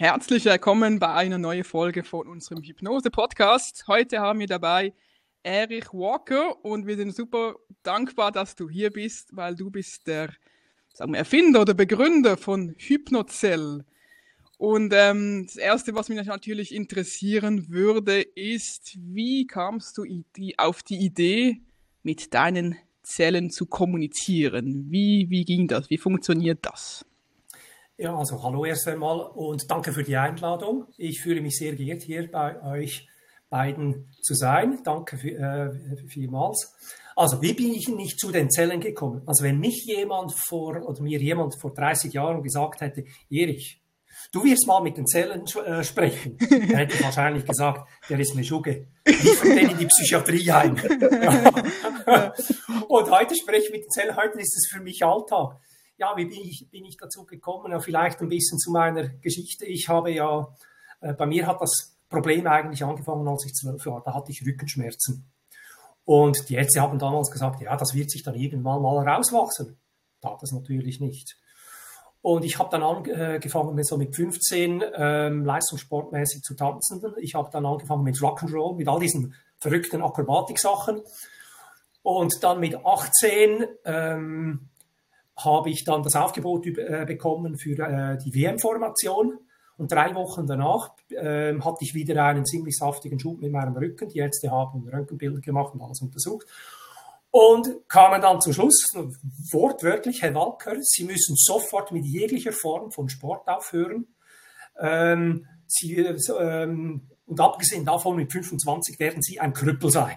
Herzlich willkommen bei einer neuen Folge von unserem Hypnose-Podcast. Heute haben wir dabei Erich Walker und wir sind super dankbar, dass du hier bist, weil du bist der sagen wir, Erfinder oder Begründer von Hypnozell. Und ähm, das Erste, was mich natürlich interessieren würde, ist, wie kamst du auf die Idee, mit deinen Zellen zu kommunizieren? Wie, wie ging das? Wie funktioniert das? Ja, also hallo erst einmal und danke für die Einladung. Ich fühle mich sehr geehrt, hier bei euch beiden zu sein. Danke für, äh, vielmals. Also, wie bin ich nicht zu den Zellen gekommen? Also, wenn mich jemand vor, oder mir jemand vor 30 Jahren gesagt hätte, Erich, du wirst mal mit den Zellen äh, sprechen, dann hätte ich wahrscheinlich gesagt, der ist eine Schugge. Ich den in die Psychiatrie ein. und heute spreche ich mit den Zellen, heute ist es für mich Alltag ja, wie bin ich, bin ich dazu gekommen? Ja, vielleicht ein bisschen zu meiner Geschichte. Ich habe ja, äh, bei mir hat das Problem eigentlich angefangen, als ich zwölf war. Da hatte ich Rückenschmerzen. Und die Ärzte haben damals gesagt, ja, das wird sich dann irgendwann mal rauswachsen. Tat das natürlich nicht. Und ich habe dann angefangen, so mit 15 ähm, leistungssportmäßig zu tanzen. Ich habe dann angefangen mit Rock'n'Roll, mit all diesen verrückten Akrobatik-Sachen. Und dann mit 18 ähm, habe ich dann das Aufgebot äh, bekommen für äh, die WM-Formation. Und drei Wochen danach äh, hatte ich wieder einen ziemlich saftigen Schub mit meinem Rücken. Die Ärzte haben Röntgenbilder gemacht und alles untersucht. Und kamen dann zum Schluss, wortwörtlich, Herr Walker, Sie müssen sofort mit jeglicher Form von Sport aufhören. Ähm, Sie, ähm, und abgesehen davon, mit 25 werden Sie ein Krüppel sein.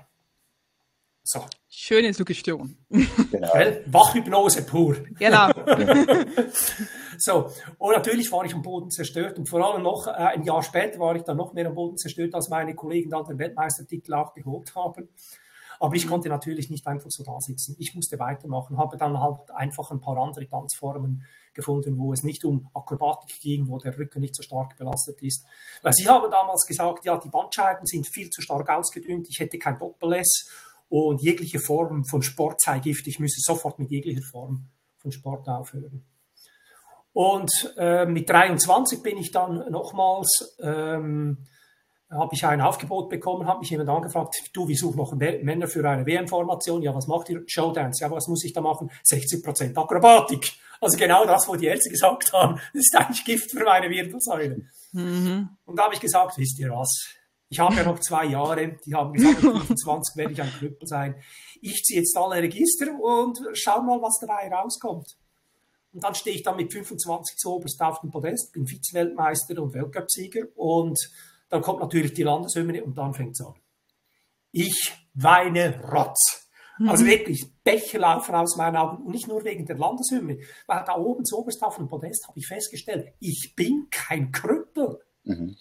So. Schöne Suggestion. Genau. Wachhypnose pur. Genau. so, und natürlich war ich am Boden zerstört und vor allem noch äh, ein Jahr später war ich dann noch mehr am Boden zerstört, als meine Kollegen dann den Weltmeistertitel auch geholt haben. Aber ich konnte natürlich nicht einfach so da sitzen. Ich musste weitermachen, habe dann halt einfach ein paar andere Tanzformen gefunden, wo es nicht um Akrobatik ging, wo der Rücken nicht so stark belastet ist. Weil sie haben damals gesagt, ja, die Bandscheiben sind viel zu stark ausgedünnt, ich hätte kein Doppel-S und jegliche Form von Sport sei Gift. Ich müsse sofort mit jeglicher Form von Sport aufhören. Und äh, mit 23 bin ich dann nochmals, ähm, habe ich ein Aufgebot bekommen, habe mich jemand angefragt, du, wir suchen noch Männer für eine WM-Formation. Ja, was macht ihr? Showdance. Ja, was muss ich da machen? 60% Akrobatik. Also genau das, wo die Ärzte gesagt haben, das ist eigentlich Gift für meine Wirbelsäule. Mhm. Und da habe ich gesagt, wisst ihr was? Ich habe ja noch zwei Jahre, die haben gesagt, 25 werde ich ein Knüppel sein. Ich ziehe jetzt alle Register und schau mal, was dabei rauskommt. Und dann stehe ich dann mit 25 zu oberst auf dem Podest, bin Vize-Weltmeister und Weltcupsieger und dann kommt natürlich die Landeshymne und dann fängt es an. Ich weine Rotz. Also mhm. wirklich, Bäche laufen aus meinen Augen und nicht nur wegen der Landeshymne, weil da oben zu oberst auf dem Podest habe ich festgestellt, ich bin kein Krüppel. Mhm.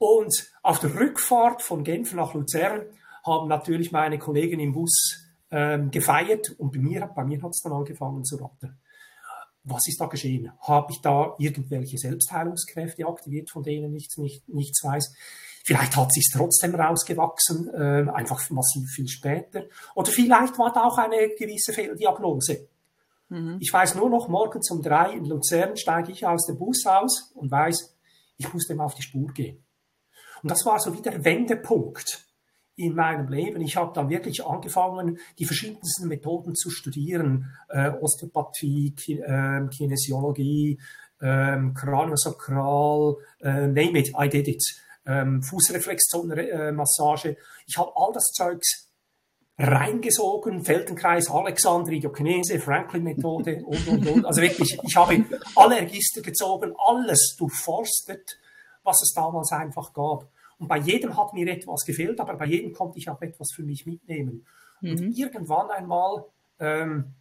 Und auf der Rückfahrt von Genf nach Luzern haben natürlich meine Kollegen im Bus ähm, gefeiert und bei mir, bei mir hat es dann angefangen zu rattern. Was ist da geschehen? Habe ich da irgendwelche Selbstheilungskräfte aktiviert, von denen ich nicht, nichts weiß? Vielleicht hat sich trotzdem rausgewachsen, äh, einfach massiv viel später. Oder vielleicht war da auch eine gewisse Fehldiagnose. Mhm. Ich weiß nur noch, morgens um drei in Luzern steige ich aus dem Bus aus und weiß, ich muss dem auf die Spur gehen. Und das war so wie der Wendepunkt in meinem Leben. Ich habe dann wirklich angefangen, die verschiedensten Methoden zu studieren. Äh, Osteopathie, Ki äh, Kinesiologie, äh, Kraniosakral, äh, name it, I did it. Ähm, Fußreflexzonenmassage. Ich habe all das Zeugs reingesogen, Feldenkreis, Alexandri, Diokinese, Franklin-Methode und, und, und. Also wirklich, ich habe alle Register gezogen, alles durchforstet was es damals einfach gab. Und bei jedem hat mir etwas gefehlt, aber bei jedem konnte ich auch etwas für mich mitnehmen. Mhm. Und irgendwann einmal, ähm,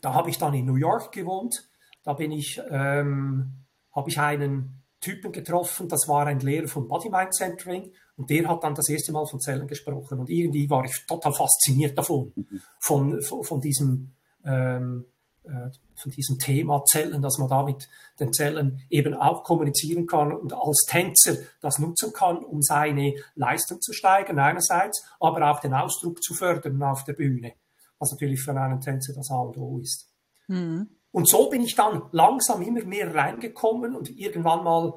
da habe ich dann in New York gewohnt, da bin ich, ähm, habe ich einen Typen getroffen, das war ein Lehrer von Body Mind Centering und der hat dann das erste Mal von Zellen gesprochen und irgendwie war ich total fasziniert davon, mhm. von, von, von diesem ähm, äh, von diesem Thema Zellen, dass man da mit den Zellen eben auch kommunizieren kann und als Tänzer das nutzen kann, um seine Leistung zu steigern einerseits, aber auch den Ausdruck zu fördern auf der Bühne, was natürlich für einen Tänzer das A und O ist. Mhm. Und so bin ich dann langsam immer mehr reingekommen und irgendwann mal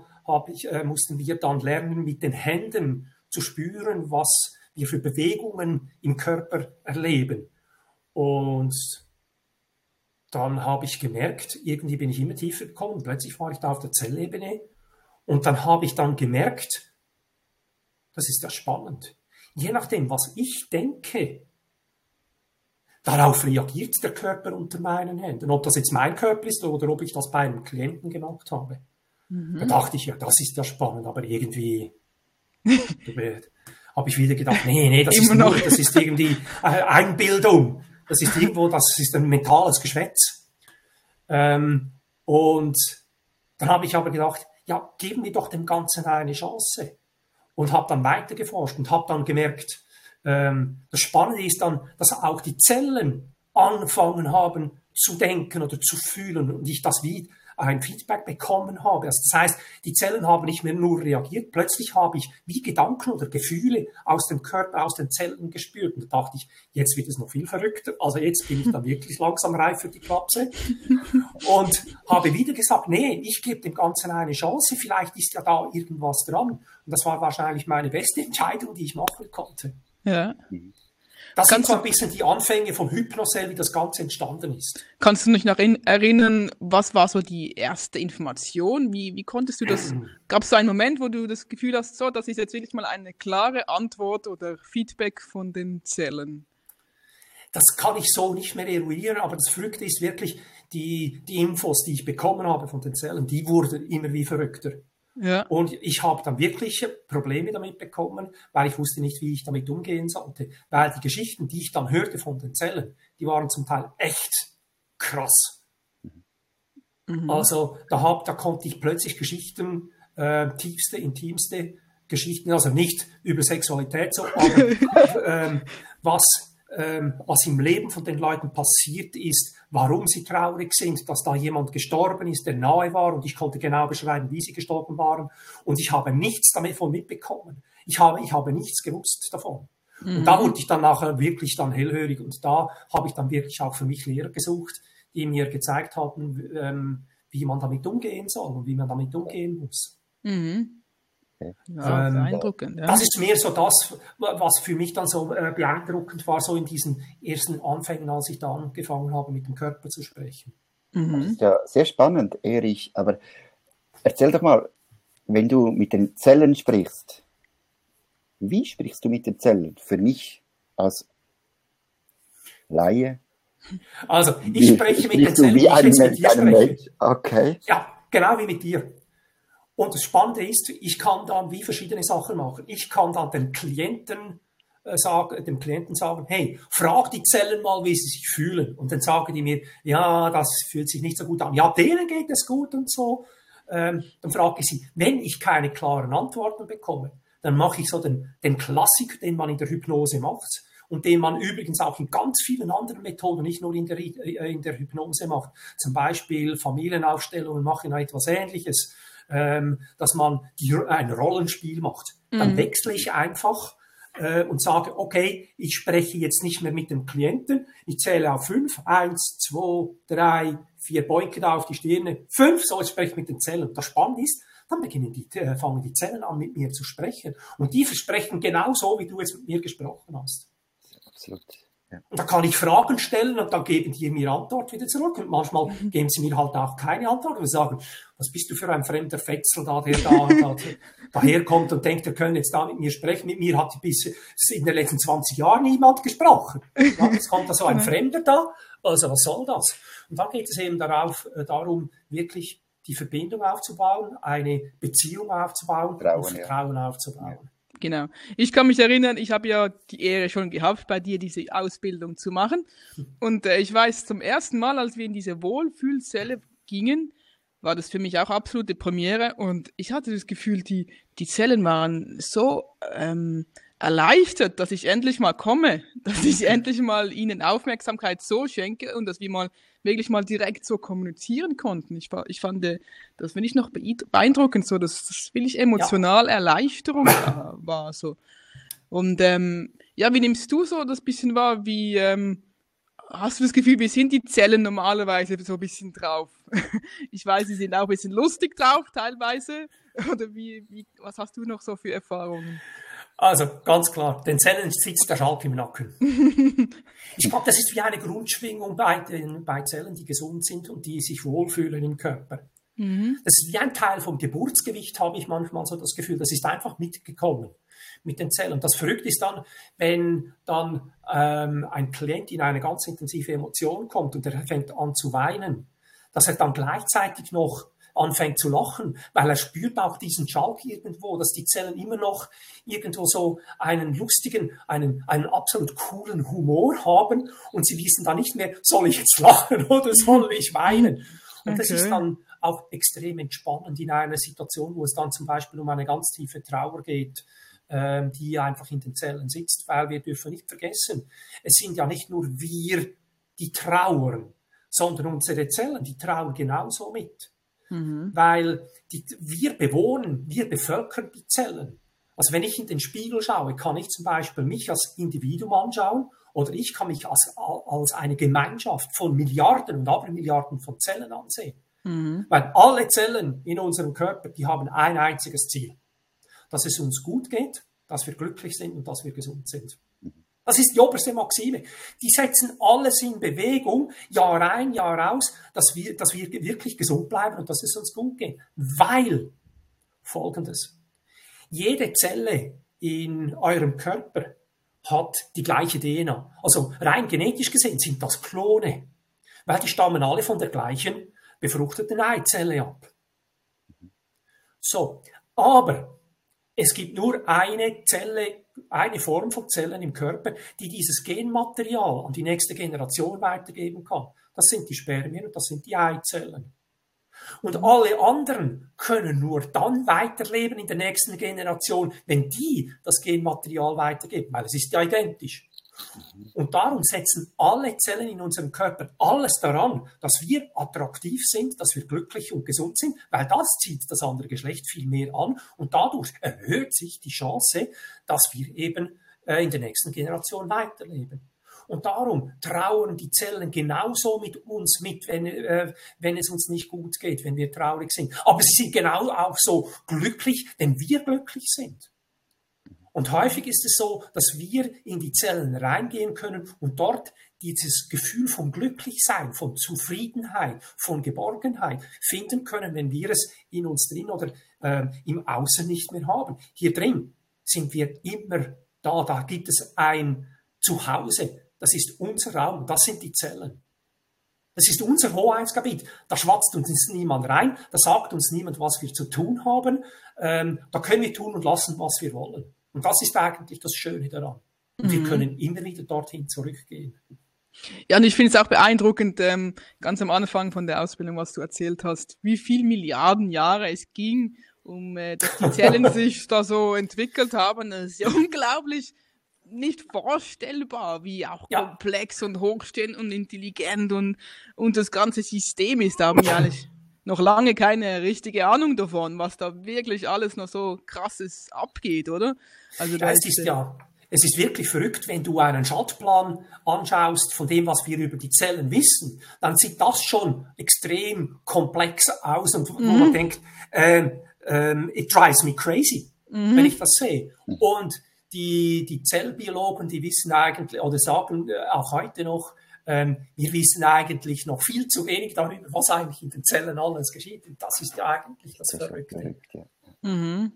ich, äh, mussten wir dann lernen, mit den Händen zu spüren, was wir für Bewegungen im Körper erleben. Und dann habe ich gemerkt, irgendwie bin ich immer tiefer gekommen. Plötzlich war ich da auf der Zellebene. Und dann habe ich dann gemerkt, das ist ja spannend. Je nachdem, was ich denke, darauf reagiert der Körper unter meinen Händen. Ob das jetzt mein Körper ist oder ob ich das bei einem Klienten gemacht habe. Mhm. Da dachte ich, ja, das ist ja spannend, aber irgendwie habe ich wieder gedacht, nee, nee, das, ist, nur, das ist irgendwie äh, Einbildung. Das ist irgendwo, das ist ein mentales Geschwätz. Ähm, und dann habe ich aber gedacht, ja, geben wir doch dem Ganzen eine Chance. Und habe dann weiter geforscht und habe dann gemerkt, ähm, das Spannende ist dann, dass auch die Zellen anfangen haben zu denken oder zu fühlen und ich das wie ein Feedback bekommen habe. Also das heißt, die Zellen haben nicht mehr nur reagiert, plötzlich habe ich wie Gedanken oder Gefühle aus dem Körper, aus den Zellen gespürt. Und da dachte ich, jetzt wird es noch viel verrückter. Also jetzt bin ich dann wirklich langsam reif für die Klapse. Und habe wieder gesagt, nee, ich gebe dem Ganzen eine Chance, vielleicht ist ja da irgendwas dran. Und das war wahrscheinlich meine beste Entscheidung, die ich machen konnte. Ja. Das Kannst sind so ein bisschen die Anfänge von Hypnocell, wie das Ganze entstanden ist. Kannst du dich noch erinnern, was war so die erste Information? Wie, wie konntest du das? Gab es so einen Moment, wo du das Gefühl hast, so, das ist jetzt wirklich mal eine klare Antwort oder Feedback von den Zellen? Das kann ich so nicht mehr eruieren, aber das Verrückte ist wirklich, die, die Infos, die ich bekommen habe von den Zellen, die wurden immer wie verrückter. Ja. Und ich habe dann wirklich Probleme damit bekommen, weil ich wusste nicht, wie ich damit umgehen sollte. Weil die Geschichten, die ich dann hörte von den Zellen, die waren zum Teil echt krass. Mhm. Also da, hab, da konnte ich plötzlich Geschichten, äh, tiefste, intimste Geschichten, also nicht über Sexualität, so, aber ähm, was ähm, was im Leben von den Leuten passiert ist, warum sie traurig sind, dass da jemand gestorben ist, der nahe war und ich konnte genau beschreiben, wie sie gestorben waren und ich habe nichts davon mitbekommen. Ich habe, ich habe nichts gewusst davon. Mhm. Und da mhm. wurde ich dann nachher wirklich dann hellhörig und da habe ich dann wirklich auch für mich Lehrer gesucht, die mir gezeigt haben, ähm, wie man damit umgehen soll und wie man damit umgehen muss. Mhm. Ja, ähm, beeindruckend. Ja. Das ist mehr so das, was für mich dann so äh, beeindruckend war, so in diesen ersten Anfängen, als ich da angefangen habe, mit dem Körper zu sprechen. Mhm. Das ist ja sehr spannend, Erich. Aber erzähl doch mal, wenn du mit den Zellen sprichst, wie sprichst du mit den Zellen? Für mich als Laie. Also, ich spreche mit den Zellen, wie ein, mit dir Mensch. Okay. Ja, genau wie mit dir. Und das Spannende ist, ich kann dann wie verschiedene Sachen machen. Ich kann dann den Klienten äh, sagen, dem Klienten sagen, hey, frag die Zellen mal, wie sie sich fühlen. Und dann sagen die mir, ja, das fühlt sich nicht so gut an. Ja, denen geht es gut und so. Ähm, dann frage ich sie, wenn ich keine klaren Antworten bekomme, dann mache ich so den, den Klassiker, den man in der Hypnose macht und den man übrigens auch in ganz vielen anderen Methoden, nicht nur in der, äh, in der Hypnose macht. Zum Beispiel Familienaufstellungen machen etwas Ähnliches ähm, dass man die, ein Rollenspiel macht. Dann mhm. wechsle ich einfach äh, und sage, okay, ich spreche jetzt nicht mehr mit dem Klienten, ich zähle auf fünf, eins, zwei, drei, vier Beuge da auf die Stirne, fünf, so, ich spreche mit den Zellen. Und das Spannende ist, dann beginnen die, äh, fangen die Zellen an, mit mir zu sprechen. Und die versprechen genau so, wie du jetzt mit mir gesprochen hast. Absolut. Und da kann ich Fragen stellen und dann geben die mir Antwort wieder zurück. Und manchmal mhm. geben sie mir halt auch keine Antwort und sagen, was bist du für ein fremder Fetzel da, der da, da daherkommt und denkt, er könne jetzt da mit mir sprechen. Mit mir hat bis in den letzten 20 Jahren niemand gesprochen. Ja, jetzt kommt da so ein Fremder da. Also was soll das? Und dann geht es eben darauf, äh, darum, wirklich die Verbindung aufzubauen, eine Beziehung aufzubauen Vertrauen, und Vertrauen ja. aufzubauen. Genau. Ich kann mich erinnern, ich habe ja die Ehre schon gehabt, bei dir diese Ausbildung zu machen. Und äh, ich weiß, zum ersten Mal, als wir in diese Wohlfühlzelle gingen, war das für mich auch absolute Premiere. Und ich hatte das Gefühl, die, die Zellen waren so ähm, erleichtert, dass ich endlich mal komme, dass ich endlich mal ihnen Aufmerksamkeit so schenke und dass wir mal wirklich mal direkt so kommunizieren konnten. Ich, ich fand, äh, das finde ich noch beeindruckend, so, dass das wirklich emotional ja. Erleichterung war, so. Und ähm, ja, wie nimmst du so das bisschen wahr, wie, ähm, hast du das Gefühl, wie sind die Zellen normalerweise so ein bisschen drauf? Ich weiß, sie sind auch ein bisschen lustig drauf teilweise. Oder wie, wie, was hast du noch so für Erfahrungen? Also ganz klar, den Zellen sitzt der Schalk im Nacken. ich glaube, das ist wie eine Grundschwingung bei, den, bei Zellen, die gesund sind und die sich wohlfühlen im Körper. Mhm. Das ist wie ein Teil vom Geburtsgewicht, habe ich manchmal so das Gefühl. Das ist einfach mitgekommen mit den Zellen. Das Verrückte ist dann, wenn dann ähm, ein Klient in eine ganz intensive Emotion kommt und er fängt an zu weinen, dass er dann gleichzeitig noch anfängt zu lachen, weil er spürt auch diesen Schalk irgendwo, dass die Zellen immer noch irgendwo so einen lustigen, einen, einen absolut coolen Humor haben und sie wissen dann nicht mehr, soll ich jetzt lachen oder soll ich weinen? Und okay. das ist dann auch extrem entspannend in einer Situation, wo es dann zum Beispiel um eine ganz tiefe Trauer geht, ähm, die einfach in den Zellen sitzt, weil wir dürfen nicht vergessen, es sind ja nicht nur wir, die trauern, sondern unsere Zellen, die trauern genauso mit. Mhm. Weil die, wir bewohnen, wir bevölkern die Zellen. Also wenn ich in den Spiegel schaue, kann ich zum Beispiel mich als Individuum anschauen oder ich kann mich als, als eine Gemeinschaft von Milliarden und Abermilliarden von Zellen ansehen. Mhm. Weil alle Zellen in unserem Körper, die haben ein einziges Ziel. Dass es uns gut geht, dass wir glücklich sind und dass wir gesund sind. Das ist die oberste Maxime. Die setzen alles in Bewegung, Jahr ein, Jahr aus, dass wir, dass wir wirklich gesund bleiben und dass es uns gut geht. Weil folgendes. Jede Zelle in eurem Körper hat die gleiche DNA. Also rein genetisch gesehen sind das Klone. Weil die stammen alle von der gleichen befruchteten Eizelle ab. So, aber es gibt nur eine Zelle, eine Form von Zellen im Körper, die dieses Genmaterial an die nächste Generation weitergeben kann. Das sind die Spermien und das sind die Eizellen. Und alle anderen können nur dann weiterleben in der nächsten Generation, wenn die das Genmaterial weitergeben, weil es ist ja identisch. Und darum setzen alle Zellen in unserem Körper alles daran, dass wir attraktiv sind, dass wir glücklich und gesund sind, weil das zieht das andere Geschlecht viel mehr an und dadurch erhöht sich die Chance, dass wir eben äh, in der nächsten Generation weiterleben. Und darum trauern die Zellen genauso mit uns mit, wenn, äh, wenn es uns nicht gut geht, wenn wir traurig sind. Aber sie sind genau auch so glücklich, wenn wir glücklich sind. Und häufig ist es so, dass wir in die Zellen reingehen können und dort dieses Gefühl von Glücklichsein, von Zufriedenheit, von Geborgenheit finden können, wenn wir es in uns drin oder äh, im Außen nicht mehr haben. Hier drin sind wir immer da, da gibt es ein Zuhause, das ist unser Raum, das sind die Zellen. Das ist unser Hoheitsgebiet. Da schwatzt uns niemand rein, da sagt uns niemand, was wir zu tun haben. Ähm, da können wir tun und lassen, was wir wollen. Und das ist eigentlich das Schöne daran. Und mhm. wir können immer wieder dorthin zurückgehen. Ja, und ich finde es auch beeindruckend, ähm, ganz am Anfang von der Ausbildung, was du erzählt hast, wie viel Milliarden Jahre es ging, um äh, dass die Zellen sich da so entwickelt haben. Das ist ja unglaublich nicht vorstellbar, wie auch ja. komplex und hochstehend und intelligent und, und das ganze System ist. Da eigentlich noch lange keine richtige Ahnung davon, was da wirklich alles noch so krasses abgeht, oder? Also ja, es ist ja, es ist wirklich verrückt, wenn du einen Schaltplan anschaust von dem, was wir über die Zellen wissen, dann sieht das schon extrem komplex aus und wo mhm. man denkt, ähm, ähm, it drives me crazy, mhm. wenn ich das sehe. Und die, die Zellbiologen, die wissen eigentlich oder sagen äh, auch heute noch, wir wissen eigentlich noch viel zu wenig darüber, was eigentlich in den Zellen alles geschieht. Und das ist ja eigentlich das, das Verrückte. Verrückt, ja. mhm.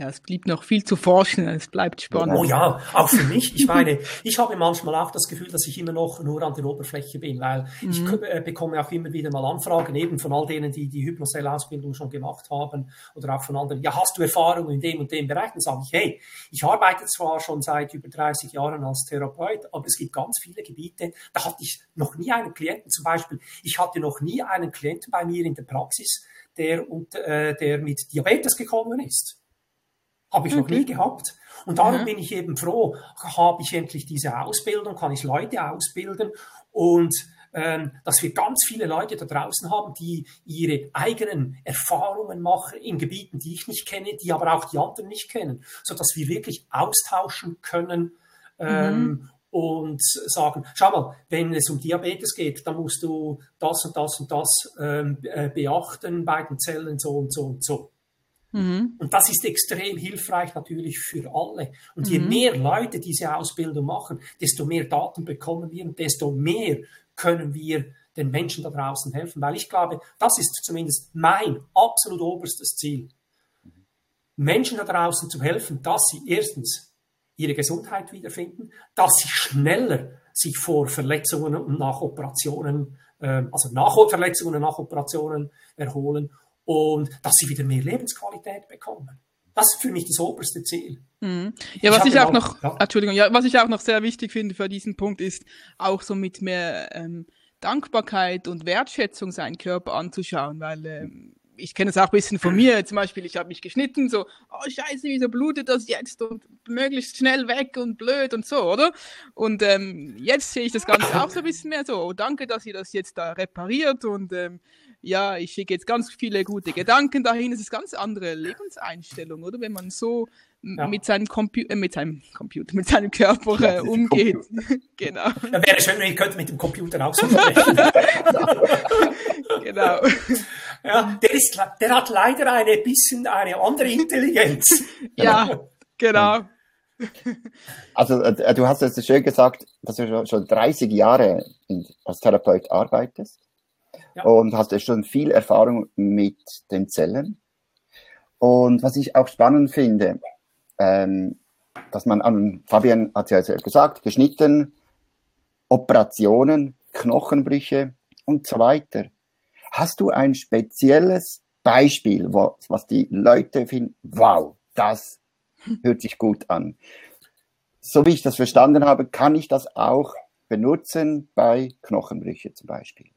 Ja, es blieb noch viel zu forschen, es bleibt spannend. Oh ja, auch für mich. Ich meine, ich habe manchmal auch das Gefühl, dass ich immer noch nur an der Oberfläche bin, weil mhm. ich äh, bekomme auch immer wieder mal Anfragen, eben von all denen, die die Hypnocell-Ausbildung schon gemacht haben oder auch von anderen. Ja, hast du Erfahrung in dem und dem Bereich? Dann sage ich, hey, ich arbeite zwar schon seit über 30 Jahren als Therapeut, aber es gibt ganz viele Gebiete, da hatte ich noch nie einen Klienten. Zum Beispiel, ich hatte noch nie einen Klienten bei mir in der Praxis, der, und, äh, der mit Diabetes gekommen ist. Habe ich mhm. noch nie gehabt. Und darum mhm. bin ich eben froh, habe ich endlich diese Ausbildung, kann ich Leute ausbilden und ähm, dass wir ganz viele Leute da draußen haben, die ihre eigenen Erfahrungen machen in Gebieten, die ich nicht kenne, die aber auch die anderen nicht kennen, so dass wir wirklich austauschen können ähm, mhm. und sagen, schau mal, wenn es um Diabetes geht, dann musst du das und das und das ähm, äh, beachten bei den Zellen so und so und so. Mhm. Und das ist extrem hilfreich natürlich für alle. Und je mhm. mehr Leute diese Ausbildung machen, desto mehr Daten bekommen wir und desto mehr können wir den Menschen da draußen helfen. Weil ich glaube, das ist zumindest mein absolut oberstes Ziel. Menschen da draußen zu helfen, dass sie erstens ihre Gesundheit wiederfinden, dass sie schneller sich vor Verletzungen und nach Operationen, äh, also nach Verletzungen und nach Operationen erholen und dass sie wieder mehr Lebensqualität bekommen. Das ist für mich das oberste Ziel. Mhm. Ja, was ich, ich auch noch, ja. Entschuldigung, ja, was ich auch noch sehr wichtig finde für diesen Punkt ist, auch so mit mehr ähm, Dankbarkeit und Wertschätzung seinen Körper anzuschauen, weil ähm, ich kenne es auch ein bisschen von mir. Zum Beispiel, ich habe mich geschnitten, so, oh Scheiße, wieso blutet das jetzt und möglichst schnell weg und blöd und so, oder? Und ähm, jetzt sehe ich das Ganze auch so ein bisschen mehr so, oh, danke, dass ihr das jetzt da repariert und ähm, ja, ich schicke jetzt ganz viele gute Gedanken dahin. Es ist ganz andere Lebenseinstellung, oder? Wenn man so ja. mit seinem Computer, äh, mit seinem Computer, mit seinem Körper äh, umgeht. genau. Ja, wäre schön, wenn ich könnte mit dem Computer auch so sprechen. genau. Ja, der, ist, der hat leider eine bisschen eine andere Intelligenz. ja, genau. Also äh, du hast es schön gesagt, dass du schon 30 Jahre als Therapeut arbeitest ja. und hast ja schon viel Erfahrung mit den Zellen. Und was ich auch spannend finde, ähm, dass man an, Fabian hat ja selbst gesagt, geschnitten, Operationen, Knochenbrüche und so weiter. Hast du ein spezielles Beispiel, wo, was die Leute finden, wow, das hört sich gut an. So wie ich das verstanden habe, kann ich das auch benutzen bei Knochenbrüche zum Beispiel.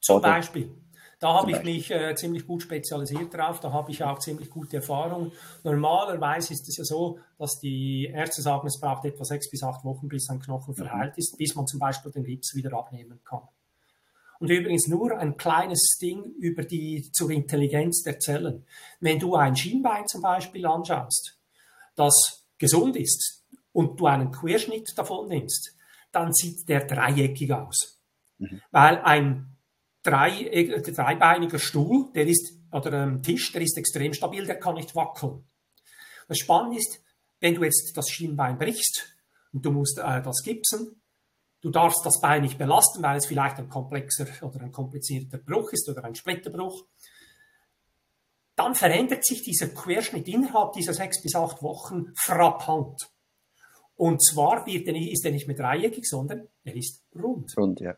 Zum Oder? Beispiel. Da habe ich mich äh, ziemlich gut spezialisiert drauf, da habe ich auch ziemlich gute Erfahrung. Normalerweise ist es ja so, dass die Ärzte sagen, es braucht etwa sechs bis acht Wochen, bis ein Knochen mhm. verheilt ist, bis man zum Beispiel den Gips wieder abnehmen kann. Und übrigens nur ein kleines Ding über die zur Intelligenz der Zellen. Wenn du ein Schienbein zum Beispiel anschaust, das gesund ist und du einen Querschnitt davon nimmst, dann sieht der dreieckig aus. Mhm. Weil ein drei, äh, dreibeiniger Stuhl, der ist, oder ein Tisch, der ist extrem stabil, der kann nicht wackeln. Das Spannende ist, wenn du jetzt das Schienbein brichst und du musst äh, das gipsen, du darfst das Bein nicht belasten, weil es vielleicht ein komplexer oder ein komplizierter Bruch ist oder ein Splitterbruch, dann verändert sich dieser Querschnitt innerhalb dieser sechs bis acht Wochen frappant. Und zwar wird er nicht, ist er nicht mehr dreieckig, sondern er ist rund. Rund, ja.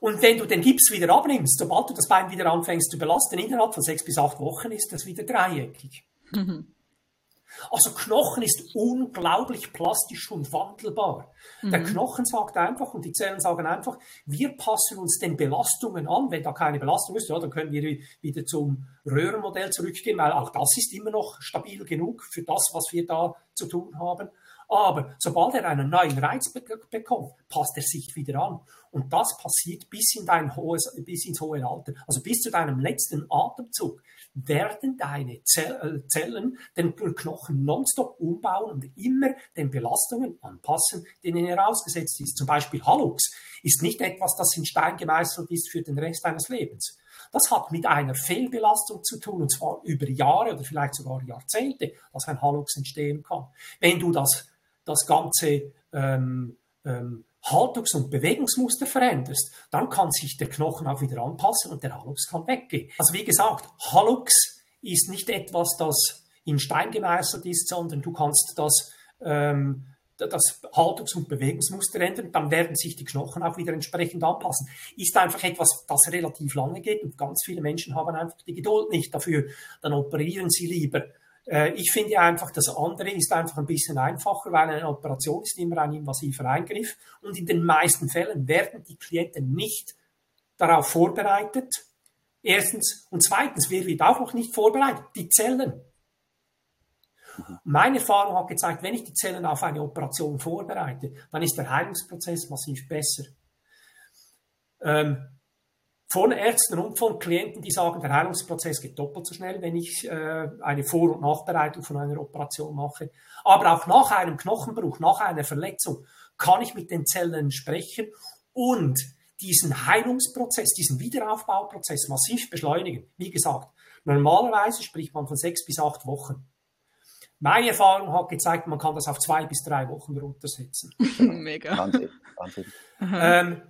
Und wenn du den Gips wieder abnimmst, sobald du das Bein wieder anfängst zu belasten, innerhalb von sechs bis acht Wochen ist das wieder dreieckig. Mhm. Also Knochen ist unglaublich plastisch und wandelbar. Mhm. Der Knochen sagt einfach und die Zellen sagen einfach, wir passen uns den Belastungen an. Wenn da keine Belastung ist, ja, dann können wir wieder zum Röhrenmodell zurückgehen, weil auch das ist immer noch stabil genug für das, was wir da zu tun haben. Aber sobald er einen neuen Reiz be bekommt, passt er sich wieder an. Und das passiert bis, in dein hohes, bis ins hohe Alter. Also bis zu deinem letzten Atemzug werden deine äh, Zellen den Knochen nonstop umbauen und immer den Belastungen anpassen, denen er ausgesetzt ist. Zum Beispiel Hallux ist nicht etwas, das in Stein gemeißelt ist für den Rest deines Lebens. Das hat mit einer Fehlbelastung zu tun, und zwar über Jahre oder vielleicht sogar Jahrzehnte, dass ein Hallux entstehen kann. Wenn du das das ganze ähm, ähm, Haltungs- und Bewegungsmuster veränderst, dann kann sich der Knochen auch wieder anpassen und der Hallux kann weggehen. Also wie gesagt, Hallux ist nicht etwas, das in Stein gemeißelt ist, sondern du kannst das, ähm, das Haltungs- und Bewegungsmuster ändern, dann werden sich die Knochen auch wieder entsprechend anpassen. Ist einfach etwas, das relativ lange geht und ganz viele Menschen haben einfach die Geduld nicht dafür. Dann operieren sie lieber ich finde einfach, das andere ist einfach ein bisschen einfacher, weil eine Operation ist immer ein invasiver Eingriff und in den meisten Fällen werden die Klienten nicht darauf vorbereitet. Erstens und zweitens, wer wird auch noch nicht vorbereitet? Die Zellen. Meine Erfahrung hat gezeigt, wenn ich die Zellen auf eine Operation vorbereite, dann ist der Heilungsprozess massiv besser. Ähm, von Ärzten und von Klienten, die sagen, der Heilungsprozess geht doppelt so schnell, wenn ich äh, eine Vor- und Nachbereitung von einer Operation mache. Aber auch nach einem Knochenbruch, nach einer Verletzung, kann ich mit den Zellen sprechen und diesen Heilungsprozess, diesen Wiederaufbauprozess massiv beschleunigen. Wie gesagt, normalerweise spricht man von sechs bis acht Wochen. Meine Erfahrung hat gezeigt, man kann das auf zwei bis drei Wochen runtersetzen. Mega. Wahnsinn, Wahnsinn. Ähm,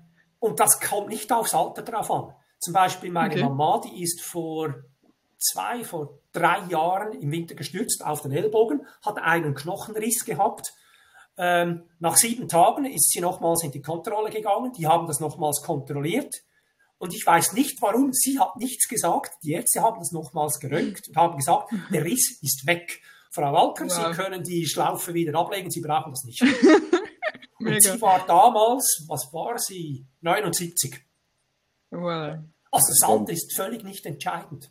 und das kommt nicht aufs Alter drauf an. Zum Beispiel meine Okay. Mama, die ist vor zwei, vor drei Jahren im Winter gestürzt auf den Ellbogen, hat einen Knochenriss gehabt. Ähm, nach sieben Tagen ist sie nochmals in die Kontrolle gegangen. Die haben das nochmals kontrolliert. Und ich weiß nicht warum. Sie hat nichts gesagt. Die Ärzte haben das nochmals geröntgt und haben gesagt, der Riss ist weg. Frau Walker, Wow. Sie können die Schlaufe wieder ablegen. Sie brauchen das nicht. Und sie war damals, was war sie? 79. Wow. Also das Alter ist völlig nicht entscheidend.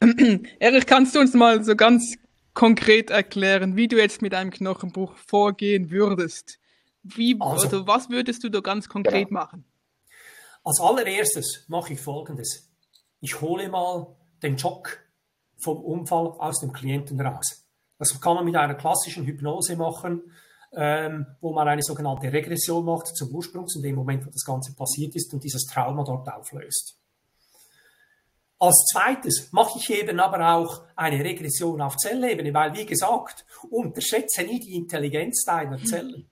Erich, kannst du uns mal so ganz konkret erklären, wie du jetzt mit einem Knochenbruch vorgehen würdest? Wie, Also- oder was würdest du da ganz konkret Genau. machen? Als allererstes mache ich Folgendes. Ich hole mal den Schock vom Unfall aus dem Klienten raus. Das kann man mit einer klassischen Hypnose machen, ähm, wo man eine sogenannte Regression macht zum Ursprungs, in dem Moment, wo das Ganze passiert ist und dieses Trauma dort auflöst. Als zweites mache ich eben aber auch eine Regression auf Zellebene, weil, wie gesagt, unterschätze nie die Intelligenz deiner Zellen.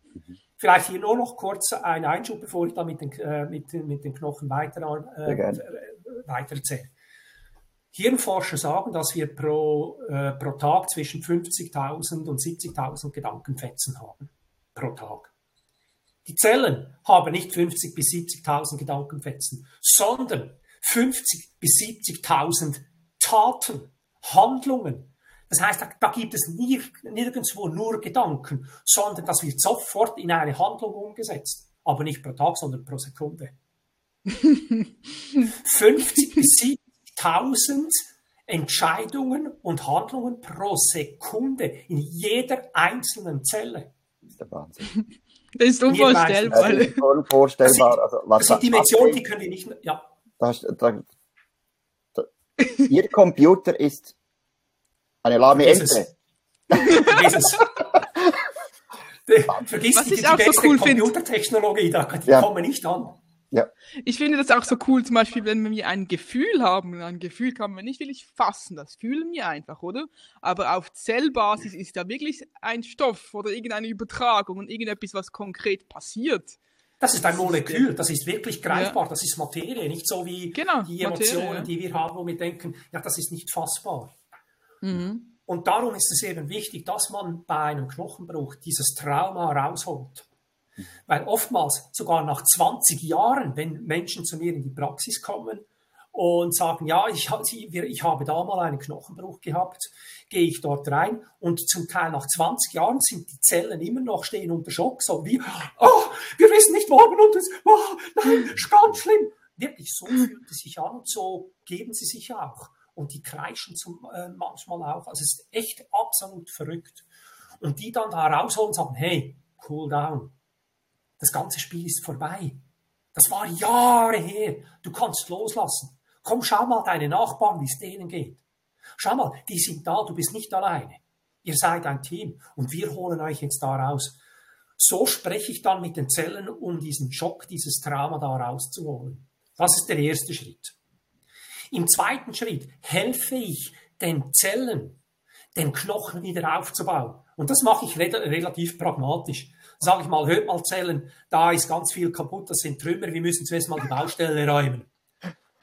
Vielleicht hier nur noch kurz ein Einschub, bevor ich da mit den, äh, mit, den- mit den Knochen weiter, äh, äh, weiter erzähle. Hirnforscher sagen, dass wir pro, äh, pro Tag zwischen 50.000 und 70.000 Gedankenfetzen haben. Pro Tag. Die Zellen haben nicht 50.000 bis 70.000 Gedankenfetzen, sondern 50.000 bis 70.000 Taten, Handlungen. Das heißt, da, da gibt es nie, nirgendwo nur Gedanken, sondern das wird sofort in eine Handlung umgesetzt. Aber nicht pro Tag, sondern pro Sekunde. 50 bis 70.000 Entscheidungen und Handlungen pro Sekunde in jeder einzelnen Zelle. Das ist der Wahnsinn. Das ist unvorstellbar. Das ist unvorstellbar. Also, was Das sind Dimensionen, die können wir nicht, ja, da, da, da, Ihr Computer ist eine lahme Vergiss Ente. vergiss es. Die- die, ich die auch so cool finde- Computertechnologie, da, die Ja. kommen nicht an. Ja, Ich finde das auch so cool, zum Beispiel, wenn wir ein Gefühl haben. Und Ein Gefühl kann man nicht wirklich fassen, das fühlen wir einfach, oder? Aber auf Zellbasis ist da wirklich ein Stoff oder irgendeine Übertragung und irgendetwas, was konkret passiert. Das ist ein Molekül, das ist wirklich greifbar, das ist Materie, nicht so wie Genau, die Materie, Emotionen, ja. die wir haben, wo wir denken, ja, das ist nicht fassbar. Mhm. Und darum ist es eben wichtig, dass man bei einem Knochenbruch dieses Trauma rausholt. Weil oftmals, sogar nach 20 Jahren, wenn Menschen zu mir in die Praxis kommen und sagen, ja, ich, ich habe da mal einen Knochenbruch gehabt, gehe ich dort rein und zum Teil nach 20 Jahren sind die Zellen immer noch stehen unter Schock, so wie, oh, wir wissen nicht morgen und es, oh, nein, ist ganz schlimm. Wirklich, so fühlt es sich an und so geben sie sich auch. Und die kreischen zum, äh, manchmal auch. Also es ist echt absolut verrückt. Und die dann da rausholen und sagen, hey, cool down. Das ganze Spiel ist vorbei. Das war Jahre her. Du kannst loslassen. Komm, schau mal deine Nachbarn, wie es denen geht. Schau mal, die sind da, du bist nicht alleine. Ihr seid ein Team und wir holen euch jetzt da raus. So spreche ich dann mit den Zellen, um diesen Schock, dieses Trauma da rauszuholen. Das ist der erste Schritt. Im zweiten Schritt helfe ich den Zellen, den Knochen wieder aufzubauen. Und das mache ich re relativ pragmatisch. Sage ich mal, hört mal Zellen, da ist ganz viel kaputt, das sind Trümmer, wir müssen zuerst mal die Baustelle räumen.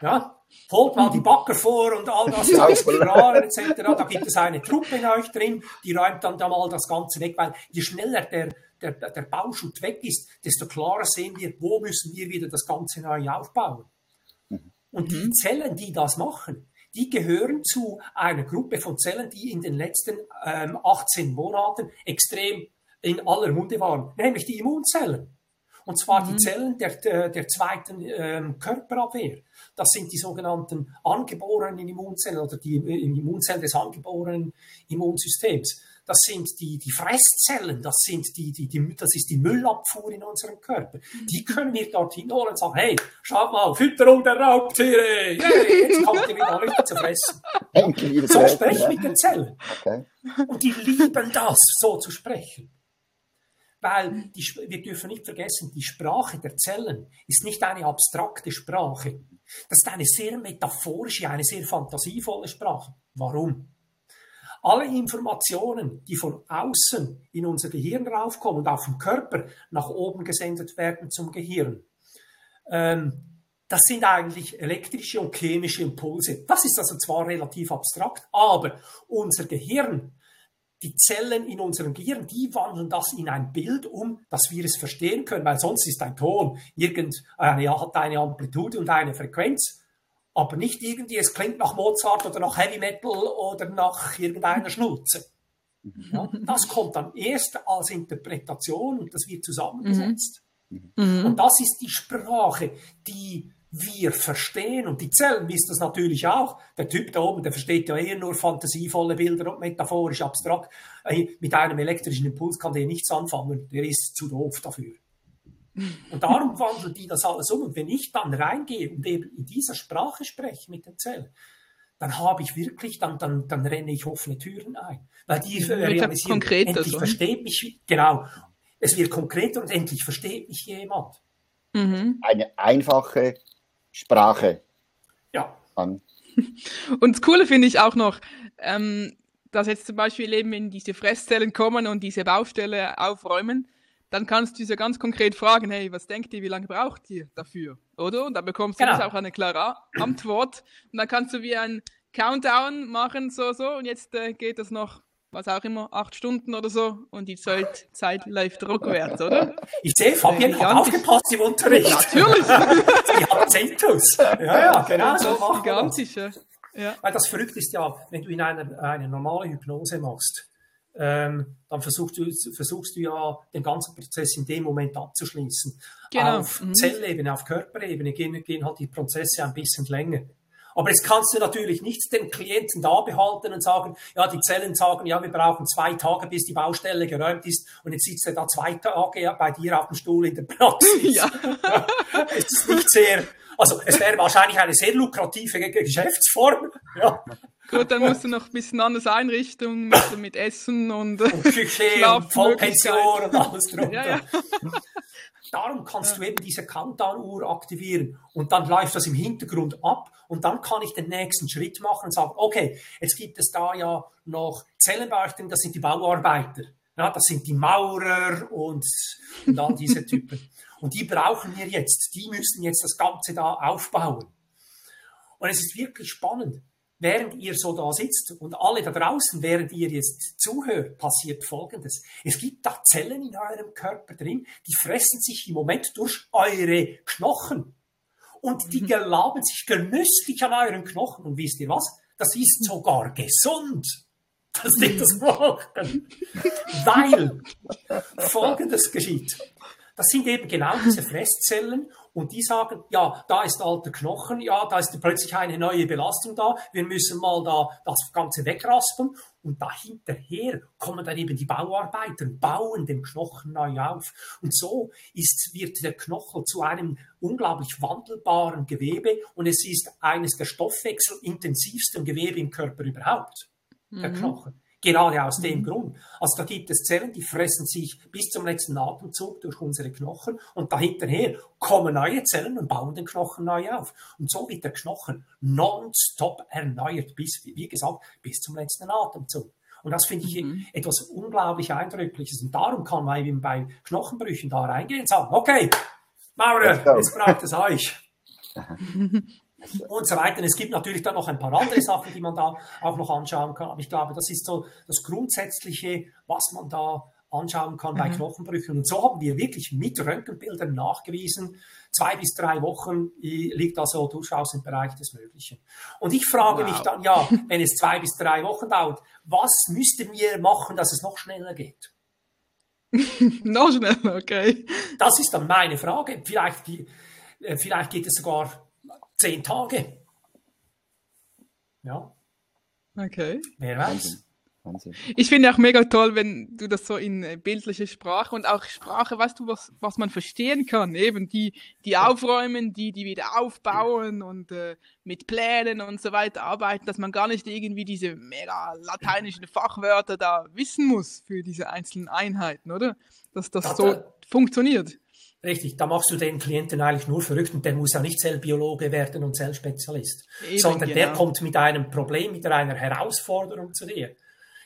Ja? Holt mal die Bagger vor und all das die Raren etc. Da gibt es eine Truppe in euch drin, die räumt dann da mal das Ganze weg, weil je schneller der, der, der Bauschutt weg ist, desto klarer sehen wir, wo müssen wir wieder das Ganze neu aufbauen. Und die Zellen, die das machen, die gehören zu einer Gruppe von Zellen, die in den letzten ähm, 18 Monaten extrem in aller Munde waren, nämlich die Immunzellen. Und zwar die Zellen der, der, der zweiten ähm, Körperabwehr. Das sind die sogenannten angeborenen Immunzellen oder die äh, Immunzellen des angeborenen Immunsystems. Das sind die, die Fresszellen, das, sind die, die, die, das ist die Müllabfuhr in unserem Körper. Die können wir dorthin holen und sagen, hey, schaut mal, Fütterung der Raubtiere, hey, jetzt kommt ihr wieder richtig zu fressen. So zu spreche ich essen, mit den Zellen. Okay. Und die lieben das, so zu sprechen. Weil die, wir dürfen nicht vergessen, die Sprache der Zellen ist nicht eine abstrakte Sprache. Das ist eine sehr metaphorische, eine sehr fantasievolle Sprache. Warum? Alle Informationen, die von außen in unser Gehirn raufkommen und auf dem Körper nach oben gesendet werden zum Gehirn, ähm, das sind eigentlich elektrische und chemische Impulse. Das ist also zwar relativ abstrakt, aber unser Gehirn die Zellen in unserem Gehirn, die wandeln das in ein Bild um, dass wir es verstehen können, weil sonst ist ein Ton irgendeine, hat eine Amplitude und eine Frequenz, aber nicht irgendwie, es klingt nach Mozart oder nach Heavy Metal oder nach irgendeiner Schnulze. Ja, das kommt dann erst als Interpretation und das wird zusammengesetzt. Mhm. Und das ist die Sprache, die wir verstehen, und die Zellen wissen das natürlich auch, der Typ da oben, der versteht ja eher nur fantasievolle Bilder und metaphorisch abstrakt, mit einem elektrischen Impuls kann der nichts anfangen, der ist zu doof dafür. Und darum wandeln die das alles um. Und wenn ich dann reingehe und eben in dieser Sprache spreche mit den Zellen, dann habe ich wirklich, dann, dann, dann renne ich offene Türen ein. Weil die realisieren, endlich so. versteht mich, genau, es wird konkreter und endlich versteht mich jemand. Mhm. Eine einfache Sprache ja. an. Und das Coole finde ich auch noch, ähm, dass jetzt zum Beispiel eben in diese Fresszellen kommen und diese Baustelle aufräumen, dann kannst du sie ganz konkret fragen, hey, was denkt ihr, wie lange braucht ihr dafür? Oder? Und dann bekommst du genau. auch eine klare Antwort. Und dann kannst du wie ein Countdown machen, so, so, und jetzt äh, geht es noch was auch immer, acht Stunden oder so und die Zeit, Zeit läuft rückwärts, oder? Ich sehe, Fabian äh, hat aufgepasst im Unterricht. Natürlich. Sie hat Zentus. Ja, ja, genau so machen Gigantische. Ja. Weil das verrückt ist ja, wenn du in einer eine normale Hypnose machst, ähm, dann versuchst du, versuchst du ja den ganzen Prozess in dem Moment abzuschließen. Genau. Auf mhm. Zellebene, auf Körperebene gehen, gehen halt die Prozesse ein bisschen länger. Aber jetzt kannst du natürlich nicht den Klienten da behalten und sagen, ja, die Zellen sagen, ja, wir brauchen zwei Tage, bis die Baustelle geräumt ist und jetzt sitzt er da zwei Tage bei dir auf dem Stuhl in der Praxis. Ja. es ist nicht sehr, also es wäre wahrscheinlich eine sehr lukrative Geschäftsform. Ja. Gut, dann musst du noch ein bisschen anders einrichten mit, mit Essen und, und und Vollpension und alles drunter. Ja, ja. Darum kannst du eben diese Countdown-Uhr aktivieren und dann läuft das im Hintergrund ab und dann kann ich den nächsten Schritt machen und sagen, okay, jetzt gibt es da ja noch Zellenbauchten, das sind die Bauarbeiter. Ja, das sind die Maurer und, und all diese Typen. Und die brauchen wir jetzt. Die müssen jetzt das Ganze da aufbauen. Und es ist wirklich spannend während ihr so da sitzt und alle da draußen, während ihr jetzt zuhört, passiert Folgendes. Es gibt da Zellen in eurem Körper drin, die fressen sich im Moment durch eure Knochen. Und die mhm. gelaben sich genüsslich an euren Knochen. Und wisst ihr was? Das ist sogar gesund. dass die das machen. Weil Folgendes geschieht. Das sind eben genau diese Fresszellen und die sagen, ja, da ist alter Knochen, ja, da ist plötzlich eine neue Belastung da, wir müssen mal da das Ganze wegraspen und dahinterher kommen dann eben die Bauarbeiter bauen den Knochen neu auf. Und so ist, wird der Knochen zu einem unglaublich wandelbaren Gewebe und es ist eines der stoffwechselintensivsten Gewebe im Körper überhaupt, der mhm. Knochen. Gerade aus dem mhm. Grund. Also da gibt es Zellen, die fressen sich bis zum letzten Atemzug durch unsere Knochen und dahinterher kommen neue Zellen und bauen den Knochen neu auf. Und so wird der Knochen nonstop erneuert, bis, wie gesagt, bis zum letzten Atemzug. Und das finde ich mhm. etwas unglaublich Eindrückliches. Und darum kann man eben bei Knochenbrüchen da reingehen und sagen, okay, Maurer, jetzt braucht es euch. und so weiter. Es gibt natürlich dann noch ein paar andere Sachen, die man da auch noch anschauen kann. Aber ich glaube, das ist so das Grundsätzliche, was man da anschauen kann mhm. bei Knochenbrüchen. Und so haben wir wirklich mit Röntgenbildern nachgewiesen, zwei bis drei Wochen liegt also durchaus im Bereich des Möglichen. Und ich frage wow. mich dann, ja, wenn es zwei bis drei Wochen dauert, was müssten wir machen, dass es noch schneller geht? noch schneller, okay. Das ist dann meine Frage. Vielleicht, äh, vielleicht geht es sogar zehn Tage. Ja. Okay. Wer weiß. Wahnsinn. Ich finde auch mega toll, wenn du das so in äh, bildliche Sprache und auch Sprache, weißt du, was, was man verstehen kann, eben die, die aufräumen, die, die wieder aufbauen und äh, mit Plänen und so weiter arbeiten, dass man gar nicht irgendwie diese mega lateinischen Fachwörter da wissen muss für diese einzelnen Einheiten, oder? Dass das, das so funktioniert. Richtig, da machst du den Klienten eigentlich nur verrückt und der muss ja nicht Zellbiologe werden und Zellspezialist, Eben, sondern genau. der kommt mit einem Problem, mit einer Herausforderung zu dir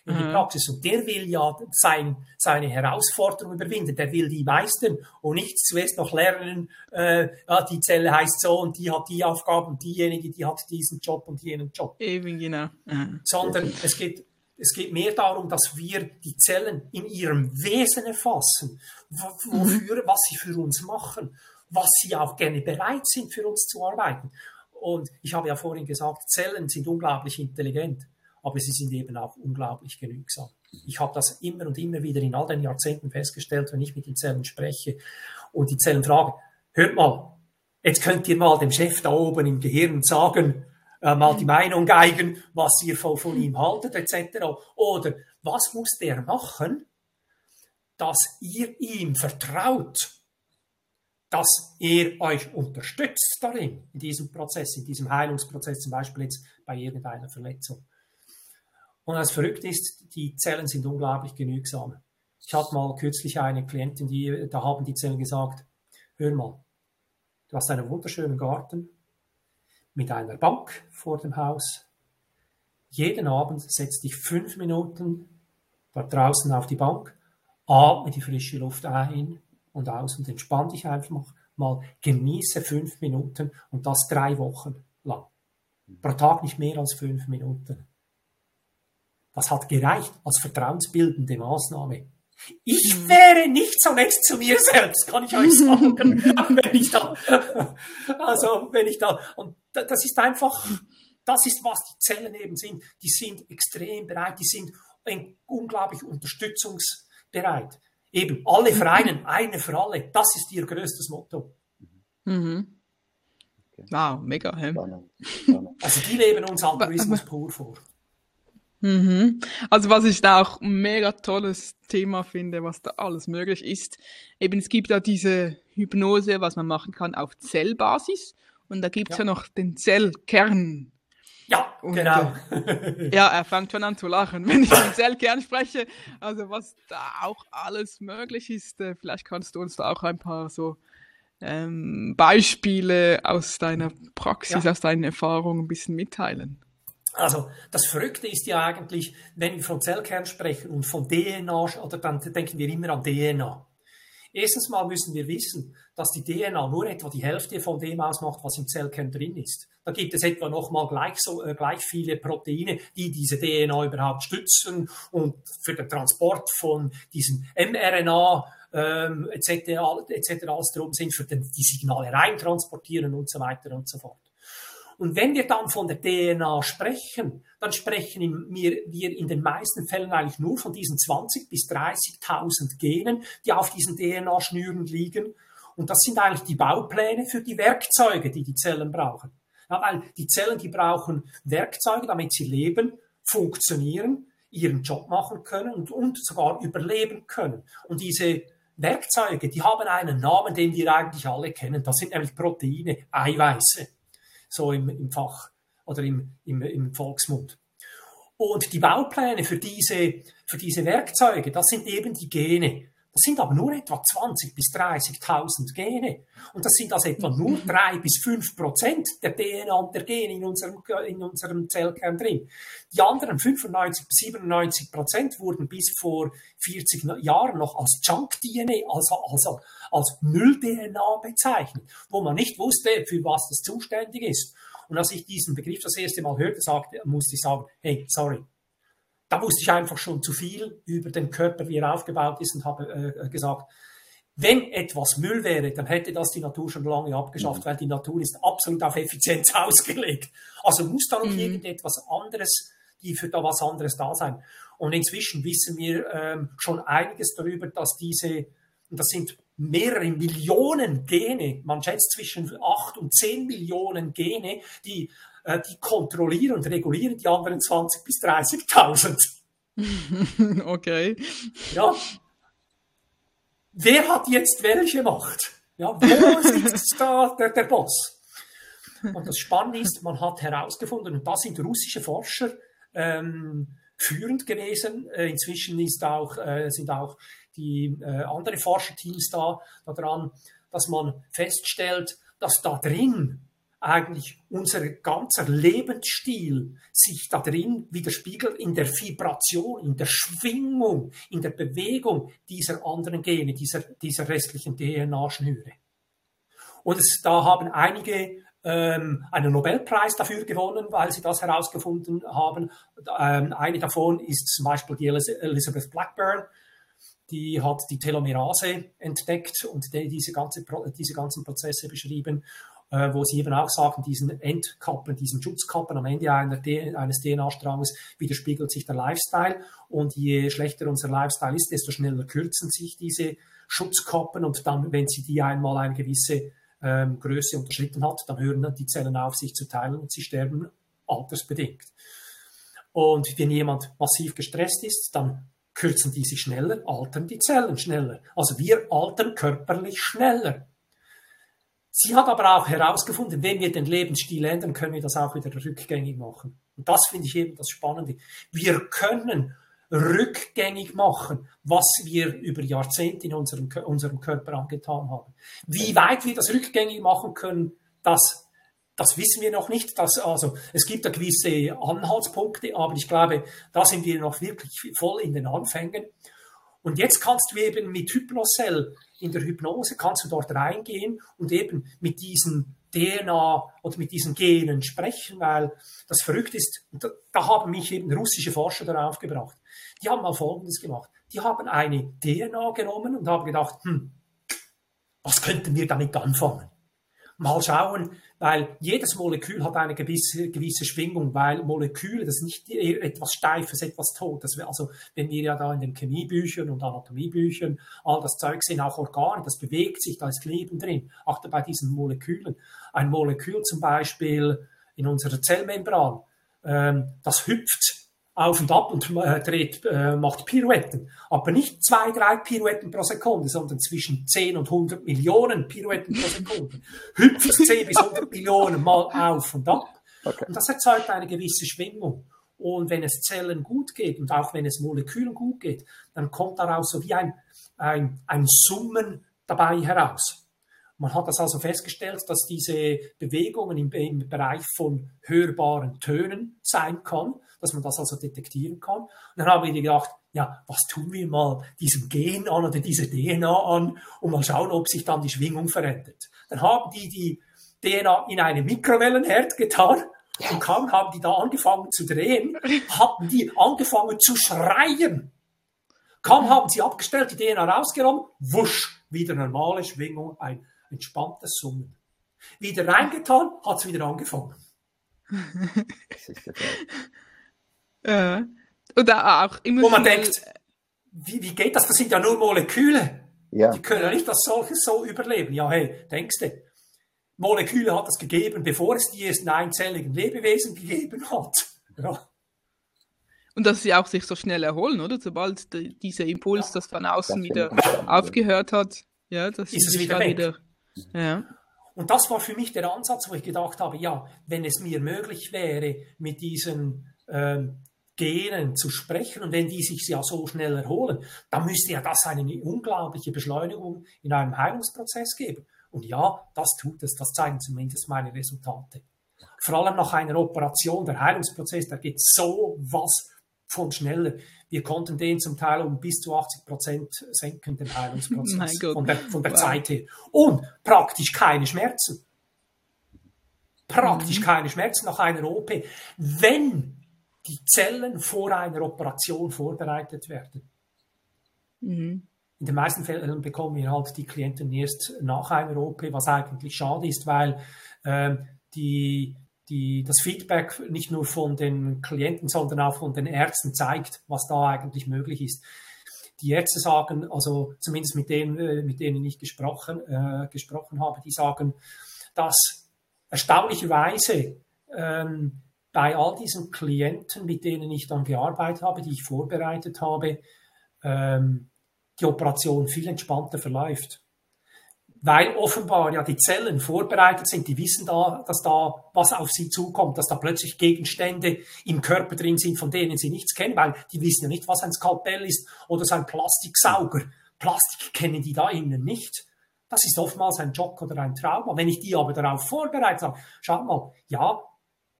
in die mhm. Praxis. Und der will ja sein, seine Herausforderung überwinden, der will die meistern und nicht zuerst noch lernen, äh, ja, die Zelle heißt so und die hat die Aufgaben, diejenige, die hat diesen Job und jenen Job. Eben, genau. Mhm. Sondern es geht es geht mehr darum, dass wir die Zellen in ihrem Wesen erfassen, wofür, was sie für uns machen, was sie auch gerne bereit sind, für uns zu arbeiten. Und ich habe ja vorhin gesagt, Zellen sind unglaublich intelligent, aber sie sind eben auch unglaublich genügsam. Ich habe das immer und immer wieder in all den Jahrzehnten festgestellt, wenn ich mit den Zellen spreche und die Zellen fragen, hört mal, jetzt könnt ihr mal dem Chef da oben im Gehirn sagen, mal die Meinung geigen, was ihr von, von ihm haltet, etc. Oder was muss der machen, dass ihr ihm vertraut, dass er euch unterstützt darin, in diesem Prozess, in diesem Heilungsprozess, zum Beispiel jetzt bei irgendeiner Verletzung. Und das Verrückte ist, die Zellen sind unglaublich genügsam. Ich hatte mal kürzlich eine Klientin, die, da haben die Zellen gesagt, hör mal, du hast einen wunderschönen Garten, mit einer Bank vor dem Haus. Jeden Abend setz dich fünf Minuten dort draußen auf die Bank, atme die frische Luft ein und aus und entspann dich einfach mal, genieße fünf Minuten und das drei Wochen lang. Pro Tag nicht mehr als fünf Minuten. Das hat gereicht als vertrauensbildende Maßnahme. Ich mhm. wäre nicht so nett zu mir selbst, kann ich euch sagen, wenn ich da, also wenn ich da, und das ist einfach, das ist, was die Zellen eben sind. Die sind extrem bereit, die sind unglaublich unterstützungsbereit. Eben alle Vereine, eine für alle, das ist ihr größtes Motto. Mhm. Wow, mega. Hey. Also die leben uns Altruismus pur vor. Mhm. Also was ich da auch ein mega tolles Thema finde, was da alles möglich ist. Eben es gibt ja diese Hypnose, was man machen kann auf Zellbasis und da gibt's ja. ja noch den Zellkern. Ja, und, genau. Äh, ja, er fängt schon an zu lachen, wenn ich vom Zellkern spreche. Also was da auch alles möglich ist. Äh, vielleicht kannst du uns da auch ein paar so ähm, Beispiele aus deiner Praxis, ja. aus deinen Erfahrungen ein bisschen mitteilen. Also das Verrückte ist ja eigentlich, wenn wir von Zellkern sprechen und von DNA, oder dann denken wir immer an DNA. Erstens mal müssen wir wissen, dass die DNA nur etwa die Hälfte von dem ausmacht, was im Zellkern drin ist. Da gibt es etwa nochmal gleich, so, äh, gleich viele Proteine, die diese DNA überhaupt stützen und für den Transport von diesen mRNA ähm, etc. etc. alles drum sind, für den, die Signale rein transportieren und so weiter und so fort. Und wenn wir dann von der DNA sprechen, dann sprechen wir, wir in den meisten Fällen eigentlich nur von diesen 20 bis 30.000 Genen, die auf diesen DNA-Schnüren liegen. Und das sind eigentlich die Baupläne für die Werkzeuge, die die Zellen brauchen. Ja, weil die Zellen, die brauchen Werkzeuge, damit sie leben, funktionieren, ihren Job machen können und, und sogar überleben können. Und diese Werkzeuge, die haben einen Namen, den wir eigentlich alle kennen. Das sind nämlich Proteine, Eiweiße so im, im Fach oder im, im, im Volksmund. Und die Baupläne für diese, für diese Werkzeuge, das sind eben die Gene. Das sind aber nur etwa 20.000 bis 30.000 Gene. Und das sind also etwa nur 3 mhm. bis 5 Prozent der DNA und der Gene in unserem, in unserem Zellkern drin. Die anderen 95 bis 97 Prozent wurden bis vor 40 Jahren noch als Junk-DNA, also, also als Müll-DNA bezeichnet, wo man nicht wusste, für was das zuständig ist. Und als ich diesen Begriff das erste Mal hörte, sagte, musste ich sagen, hey, sorry, da wusste ich einfach schon zu viel über den Körper, wie er aufgebaut ist und habe äh, gesagt, wenn etwas Müll wäre, dann hätte das die Natur schon lange abgeschafft, mhm. weil die Natur ist absolut auf Effizienz ausgelegt. Also muss da noch mhm. irgendetwas anderes, die für da was anderes da sein. Und inzwischen wissen wir ähm, schon einiges darüber, dass diese, und das sind mehrere Millionen Gene, man schätzt zwischen acht und zehn Millionen Gene, die, äh, die kontrollieren und regulieren die anderen 20 bis 30.000. okay. Ja. Wer hat jetzt welche Macht? Ja, wo sitzt da der, der Boss? Und das Spannende ist, man hat herausgefunden, und da sind russische Forscher ähm, führend gewesen. Äh, inzwischen ist auch, äh, sind auch die äh, andere Forscherteams da daran, dass man feststellt, dass da drin eigentlich unser ganzer Lebensstil sich da drin widerspiegelt in der Vibration, in der Schwingung, in der Bewegung dieser anderen Gene, dieser, dieser restlichen DNA-Schnüre. Und es, da haben einige ähm, einen Nobelpreis dafür gewonnen, weil sie das herausgefunden haben. Ähm, eine davon ist zum Beispiel die Elizabeth Blackburn, die hat die Telomerase entdeckt und die, diese, ganze, diese ganzen Prozesse beschrieben, äh, wo sie eben auch sagen, diesen Endkappen, diesen Schutzkappen am Ende einer, eines DNA-Stranges widerspiegelt sich der Lifestyle und je schlechter unser Lifestyle ist, desto schneller kürzen sich diese Schutzkappen und dann, wenn sie die einmal eine gewisse ähm, Größe unterschritten hat, dann hören die Zellen auf, sich zu teilen und sie sterben altersbedingt. Und wenn jemand massiv gestresst ist, dann kürzen die sich schneller, altern die Zellen schneller. Also wir altern körperlich schneller. Sie hat aber auch herausgefunden, wenn wir den Lebensstil ändern, können wir das auch wieder rückgängig machen. Und das finde ich eben das Spannende. Wir können rückgängig machen, was wir über Jahrzehnte in unserem, unserem Körper angetan haben. Wie weit wir das rückgängig machen können, das, das wissen wir noch nicht. Das, also, es gibt da gewisse Anhaltspunkte, aber ich glaube, da sind wir noch wirklich voll in den Anfängen. Und jetzt kannst du eben mit Hypnocell in der Hypnose, kannst du dort reingehen und eben mit diesen DNA oder mit diesen Genen sprechen, weil das verrückt ist. Da, da haben mich eben russische Forscher darauf gebracht. Die haben mal Folgendes gemacht. Die haben eine DNA genommen und haben gedacht, hm, was könnten wir damit anfangen? Mal schauen, weil jedes Molekül hat eine gewisse, gewisse Schwingung, weil Moleküle, das ist nicht etwas Steifes, etwas Totes. Also, wenn wir ja da in den Chemiebüchern und Anatomiebüchern all das Zeug sehen, auch Organe, das bewegt sich, da ist Leben drin. Achte bei diesen Molekülen. Ein Molekül zum Beispiel in unserer Zellmembran, ähm, das hüpft auf und ab und äh, dreht, äh, macht Pirouetten. Aber nicht zwei, drei Pirouetten pro Sekunde, sondern zwischen 10 und 100 Millionen Pirouetten pro Sekunde. Hüpft 10 bis 100 Millionen mal auf und ab. Okay. Und das erzeugt eine gewisse Schwingung. Und wenn es Zellen gut geht und auch wenn es Molekülen gut geht, dann kommt daraus so wie ein, ein, ein Summen dabei heraus. Man hat das also festgestellt, dass diese Bewegungen im, im Bereich von hörbaren Tönen sein kann dass man das also detektieren kann. Und dann haben wir gedacht, ja, was tun wir mal diesem Gen an oder dieser DNA an und mal schauen, ob sich dann die Schwingung verändert. Dann haben die die DNA in einen Mikrowellenherd getan und kaum haben die da angefangen zu drehen, hatten die angefangen zu schreien. Kaum haben sie abgestellt, die DNA rausgenommen, wusch, wieder normale Schwingung, ein entspanntes Summen. Wieder reingetan, hat es wieder angefangen. Ja. Oder auch immer. Wo man denkt, wie, wie geht das? Das sind ja nur Moleküle. Ja. Die können ja nicht als solches so überleben. Ja, hey, denkst du, Moleküle hat es gegeben, bevor es die ersten einzelligen Lebewesen gegeben hat. Ja. Und dass sie auch sich so schnell erholen, oder? Sobald die, dieser Impuls, ja. das von außen wieder aufgehört hat, ja, das ist es wieder, wieder ja. Und das war für mich der Ansatz, wo ich gedacht habe, ja, wenn es mir möglich wäre, mit diesen ähm, Genen zu sprechen und wenn die sich ja so schnell erholen, dann müsste ja das eine unglaubliche Beschleunigung in einem Heilungsprozess geben. Und ja, das tut es, das zeigen zumindest meine Resultate. Vor allem nach einer Operation, der Heilungsprozess, da geht so was von schneller. Wir konnten den zum Teil um bis zu 80 Prozent senken, den Heilungsprozess von der, von der wow. Zeit her. Und praktisch keine Schmerzen. Praktisch mhm. keine Schmerzen nach einer OP. Wenn die Zellen vor einer Operation vorbereitet werden. Mhm. In den meisten Fällen bekommen wir halt die Klienten erst nach einer OP, was eigentlich schade ist, weil ähm, die, die, das Feedback nicht nur von den Klienten, sondern auch von den Ärzten zeigt, was da eigentlich möglich ist. Die Ärzte sagen, also zumindest mit denen, äh, mit denen ich gesprochen, äh, gesprochen habe, die sagen, dass erstaunlicherweise ähm, bei all diesen Klienten, mit denen ich dann gearbeitet habe, die ich vorbereitet habe, ähm, die Operation viel entspannter verläuft. Weil offenbar ja die Zellen vorbereitet sind, die wissen da, dass da was auf sie zukommt, dass da plötzlich Gegenstände im Körper drin sind, von denen sie nichts kennen, weil die wissen ja nicht, was ein Skalpell ist oder so ein Plastiksauger. Plastik kennen die da innen nicht. Das ist oftmals ein Jock oder ein Trauma. Wenn ich die aber darauf vorbereitet habe, schaut mal, ja,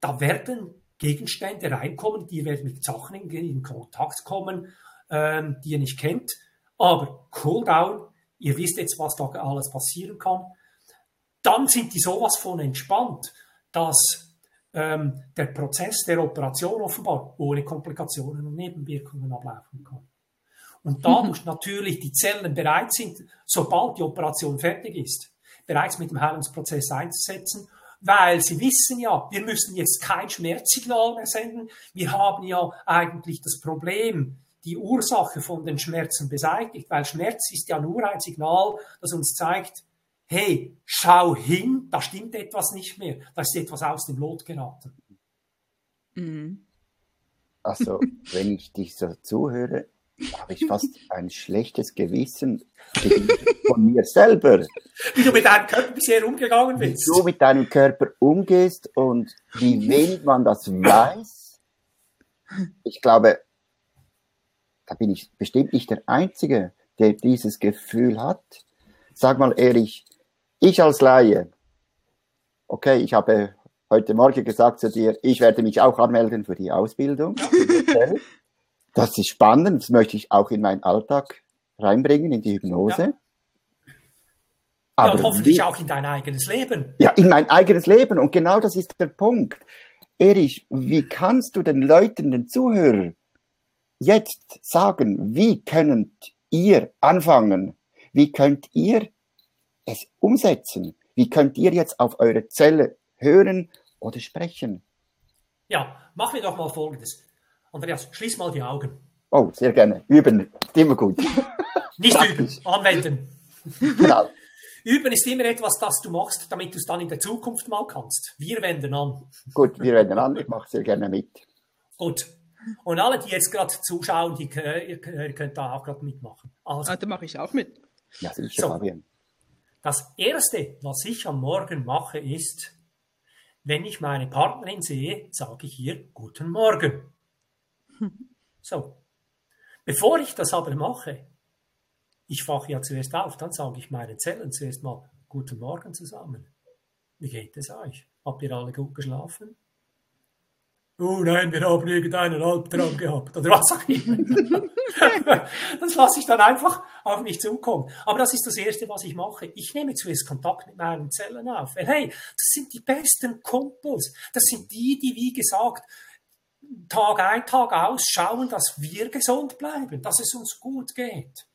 da werden Gegenstände reinkommen, die werden mit Sachen in, in Kontakt kommen, ähm, die ihr nicht kennt. Aber cool down, ihr wisst jetzt, was da alles passieren kann. Dann sind die sowas von entspannt, dass ähm, der Prozess der Operation offenbar ohne Komplikationen und Nebenwirkungen ablaufen kann. Und dadurch mhm. natürlich die Zellen bereit sind, sobald die Operation fertig ist, bereits mit dem Heilungsprozess einzusetzen weil sie wissen ja, wir müssen jetzt kein Schmerzsignal mehr senden. Wir haben ja eigentlich das Problem, die Ursache von den Schmerzen beseitigt, weil Schmerz ist ja nur ein Signal, das uns zeigt, hey, schau hin, da stimmt etwas nicht mehr, da ist etwas aus dem Lot geraten. Mhm. Also, wenn ich dich so zuhöre, habe ich fast ein schlechtes Gewissen von mir selber. Wie du mit deinem Körper bisher umgegangen bist. Wie du mit deinem Körper umgehst und wie wenig man das weiß. Ich glaube, da bin ich bestimmt nicht der Einzige, der dieses Gefühl hat. Sag mal ehrlich, ich als Laie, okay, ich habe heute Morgen gesagt zu dir, ich werde mich auch anmelden für die Ausbildung. Das ist spannend, das möchte ich auch in meinen Alltag reinbringen, in die Hypnose. Ja. Aber ja, und hoffentlich wie, auch in dein eigenes Leben. Ja, in mein eigenes Leben. Und genau das ist der Punkt. Erich, wie kannst du den Leuten, den Zuhörern jetzt sagen, wie könnt ihr anfangen? Wie könnt ihr es umsetzen? Wie könnt ihr jetzt auf eure Zelle hören oder sprechen? Ja, machen wir doch mal Folgendes. Andreas, schließ mal die Augen. Oh, sehr gerne. Üben, immer gut. Nicht üben, anwenden. Genau. Üben ist immer etwas, das du machst, damit du es dann in der Zukunft mal kannst. Wir wenden an. Gut, wir wenden an. Ich mache sehr gerne mit. Gut. Und alle, die jetzt gerade zuschauen, die, ihr könnt da auch gerade mitmachen. Also, ah, da mache ich auch mit. Ja, sicher, so. Fabian. Das Erste, was ich am Morgen mache, ist, wenn ich meine Partnerin sehe, sage ich ihr Guten Morgen. So. Bevor ich das aber mache, ich wache ja zuerst auf, dann sage ich meinen Zellen zuerst mal Guten Morgen zusammen. Wie geht es euch? Habt ihr alle gut geschlafen? Oh nein, wir haben irgendeinen Albtraum gehabt oder was auch immer. das lasse ich dann einfach auf mich zukommen. Aber das ist das Erste, was ich mache. Ich nehme zuerst Kontakt mit meinen Zellen auf. Weil, hey, das sind die besten Kumpels. Das sind die, die, wie gesagt, Tag ein, Tag aus schauen, dass wir gesund bleiben, dass es uns gut geht.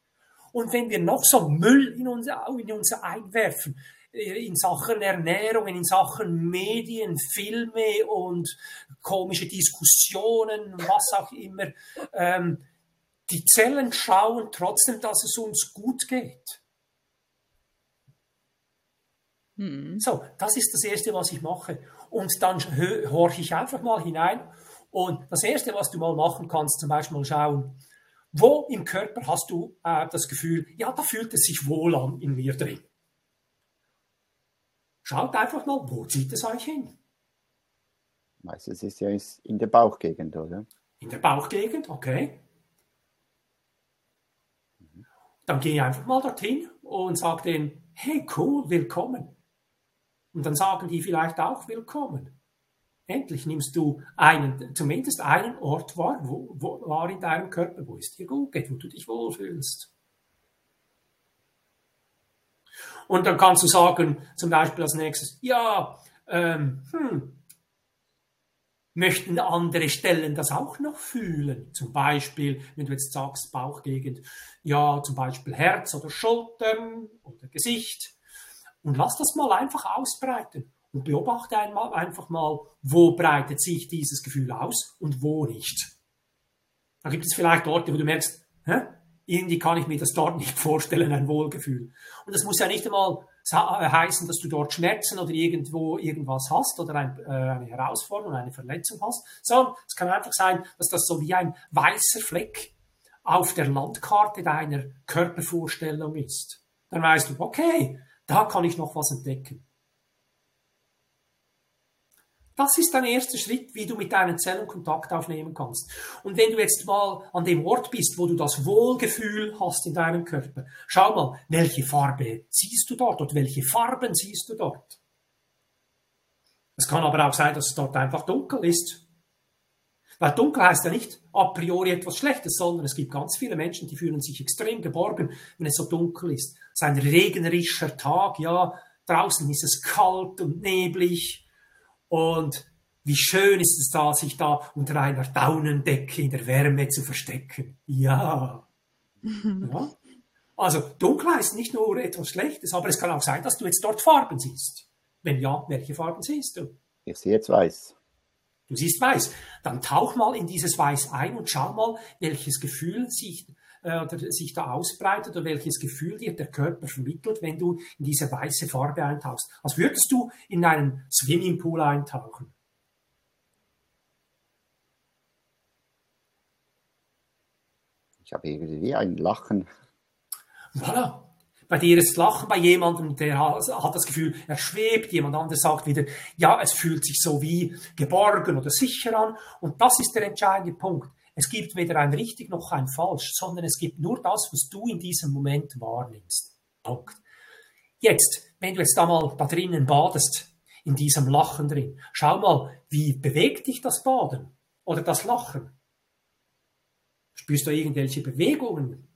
Und wenn wir noch so Müll in uns, in uns einwerfen, in Sachen Ernährung, in Sachen Medien, Filme und komische Diskussionen, was auch immer, ähm, die Zellen schauen trotzdem, dass es uns gut geht. Mhm. So, das ist das Erste, was ich mache. Und dann horche ich einfach mal hinein und das Erste, was du mal machen kannst, zum Beispiel mal schauen, wo im Körper hast du äh, das Gefühl, ja, da fühlt es sich wohl an in mir drin. Schaut einfach mal, wo zieht es euch hin? Meistens ist ja in der Bauchgegend, oder? In der Bauchgegend, okay. Dann gehe einfach mal dorthin und sag denen, hey cool, willkommen. Und dann sagen die vielleicht auch willkommen. Endlich nimmst du einen, zumindest einen Ort wahr, wo, wo war in deinem Körper, wo es dir gut geht, wo du dich wohlfühlst. Und dann kannst du sagen, zum Beispiel als nächstes, ja, ähm, hm, möchten andere Stellen das auch noch fühlen? Zum Beispiel, wenn du jetzt sagst, Bauchgegend, ja, zum Beispiel Herz oder Schultern oder Gesicht. Und lass das mal einfach ausbreiten und beobachte einmal, einfach mal, wo breitet sich dieses Gefühl aus und wo nicht. Da gibt es vielleicht Orte, wo du merkst, hä? Irgendwie kann ich mir das dort nicht vorstellen, ein Wohlgefühl. Und das muss ja nicht einmal äh, heißen, dass du dort Schmerzen oder irgendwo irgendwas hast oder ein, äh, eine Herausforderung, eine Verletzung hast, sondern es kann einfach sein, dass das so wie ein weißer Fleck auf der Landkarte deiner Körpervorstellung ist. Dann weißt du, okay, da kann ich noch was entdecken. Das ist dein erster Schritt, wie du mit deinen Zellen Kontakt aufnehmen kannst. Und wenn du jetzt mal an dem Ort bist, wo du das Wohlgefühl hast in deinem Körper, schau mal, welche Farbe siehst du dort oder welche Farben siehst du dort? Es kann aber auch sein, dass es dort einfach dunkel ist. Weil dunkel heißt ja nicht a priori etwas Schlechtes, sondern es gibt ganz viele Menschen, die fühlen sich extrem geborgen, wenn es so dunkel ist. Es ist ein regnerischer Tag, ja, draußen ist es kalt und neblig, und wie schön ist es da, sich da unter einer Daunendecke in der Wärme zu verstecken. Ja. ja. Also dunkel ist nicht nur etwas Schlechtes, aber es kann auch sein, dass du jetzt dort Farben siehst. Wenn ja, welche Farben siehst du? Ich sehe jetzt weiß. Du siehst weiß. Dann tauch mal in dieses Weiß ein und schau mal, welches Gefühl sich äh, oder sich da ausbreitet oder welches Gefühl dir der Körper vermittelt, wenn du in diese weiße Farbe eintauchst. Als würdest du in einen Swimmingpool eintauchen. Ich habe irgendwie ein Lachen. Voilà. Bei dir ist Lachen, bei jemandem, der hat das Gefühl, er schwebt, jemand anderes sagt wieder, ja, es fühlt sich so wie geborgen oder sicher an. Und das ist der entscheidende Punkt. Es gibt weder ein richtig noch ein falsch, sondern es gibt nur das, was du in diesem Moment wahrnimmst. Punkt. Jetzt, wenn du jetzt da mal da drinnen badest, in diesem Lachen drin, schau mal, wie bewegt dich das Baden oder das Lachen? Spürst du irgendwelche Bewegungen?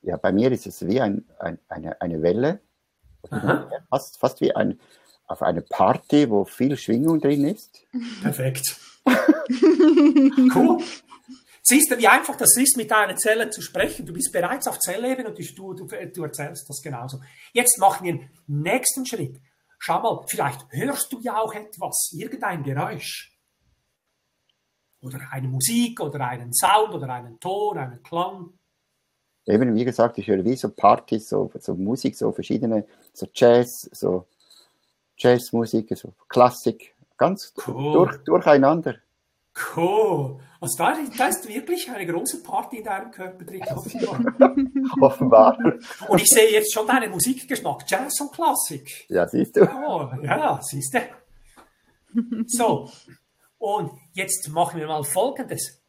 Ja, bei mir ist es wie ein, ein, eine, eine Welle, fast, fast wie ein, auf eine Party, wo viel Schwingung drin ist. Perfekt. Cool. Siehst du, wie einfach das ist, mit deinen Zellen zu sprechen? Du bist bereits auf Zellleben und du, du, du erzählst das genauso. Jetzt machen wir den nächsten Schritt. Schau mal, vielleicht hörst du ja auch etwas, irgendein Geräusch. Oder eine Musik oder einen Sound oder einen Ton, einen Klang. Eben, wie gesagt, ich höre wie so Partys, so, so Musik, so verschiedene, so Jazz, so Jazzmusik, so Klassik, ganz cool. durch, durcheinander. Cool. Also da, da ist wirklich eine große Party in deinem Körper drin, offenbar. offenbar. Und ich sehe jetzt schon deinen Musikgeschmack, Jazz und Klassik. Ja, siehst du. Oh, ja, siehst du. So, und jetzt machen wir mal Folgendes.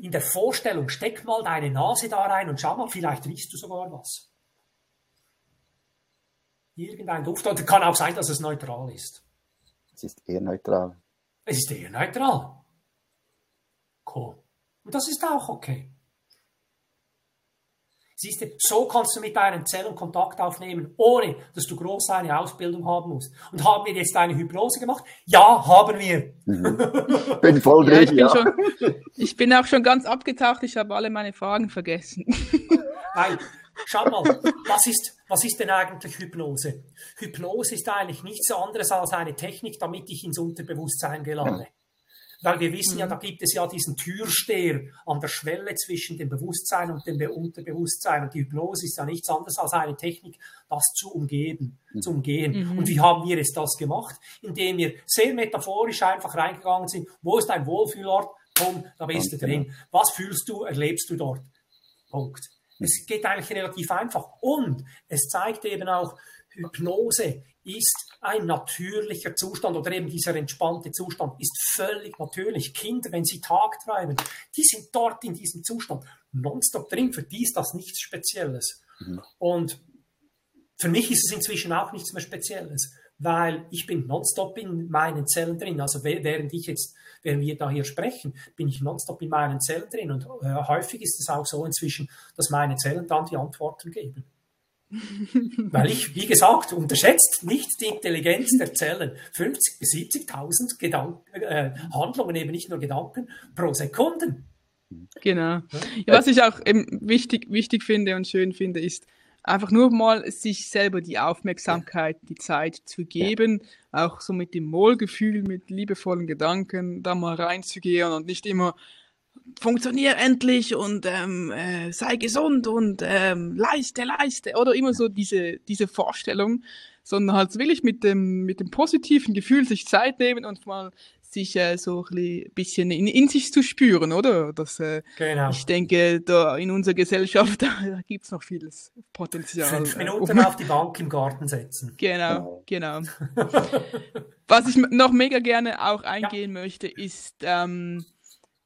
In der Vorstellung, steck mal deine Nase da rein und schau mal, vielleicht riechst du sogar was. Irgendein Duft, oder kann auch sein, dass es neutral ist. Es ist eher neutral. Es ist eher neutral. Cool. Und das ist auch okay. Siehst du, so kannst du mit deinen Zellen Kontakt aufnehmen, ohne dass du groß eine Ausbildung haben musst. Und haben wir jetzt eine Hypnose gemacht? Ja, haben wir. Mhm. Bin voll ja, ich, bin ja. schon, ich bin auch schon ganz abgetaucht, ich habe alle meine Fragen vergessen. Nein, schau mal, was ist, was ist denn eigentlich Hypnose? Hypnose ist eigentlich nichts anderes als eine Technik, damit ich ins Unterbewusstsein gelange. Weil wir wissen ja, mhm. da gibt es ja diesen Türsteher an der Schwelle zwischen dem Bewusstsein und dem Unterbewusstsein. Und die Hypnose ist ja nichts anderes als eine Technik, das zu umgeben, mhm. zu umgehen. Mhm. Und wie haben wir es das gemacht? Indem wir sehr metaphorisch einfach reingegangen sind. Wo ist dein Wohlfühlort? Komm, da bist du drin. Was fühlst du, erlebst du dort? Punkt. Es geht eigentlich relativ einfach. Und es zeigt eben auch, Hypnose ist ein natürlicher Zustand oder eben dieser entspannte Zustand ist völlig natürlich. Kinder, wenn sie Tag treiben, die sind dort in diesem Zustand nonstop drin. Für die ist das nichts Spezielles. Mhm. Und für mich ist es inzwischen auch nichts mehr Spezielles, weil ich bin nonstop in meinen Zellen drin. Also während ich jetzt, während wir da hier sprechen, bin ich nonstop in meinen Zellen drin. Und äh, häufig ist es auch so inzwischen, dass meine Zellen dann die Antworten geben. Weil ich, wie gesagt, unterschätzt nicht die Intelligenz der Zellen. 50 bis 70.000 äh, Handlungen, eben nicht nur Gedanken, pro Sekunde. Genau. Ja, was ich auch eben wichtig, wichtig finde und schön finde, ist einfach nur mal sich selber die Aufmerksamkeit, die Zeit zu geben, auch so mit dem Wohlgefühl, mit liebevollen Gedanken da mal reinzugehen und nicht immer funktionier endlich und ähm, äh, sei gesund und ähm, leiste, leiste. Oder immer so diese, diese Vorstellung, sondern halt wirklich mit dem, mit dem positiven Gefühl sich Zeit nehmen und mal sich äh, so ein bisschen in, in sich zu spüren, oder? Das, äh, genau. Ich denke, da in unserer Gesellschaft, da, gibt es noch vieles Potenzial. Fünf äh, Minuten um... auf die Bank im Garten setzen. Genau, genau. Was ich noch mega gerne auch eingehen ja. möchte, ist ähm,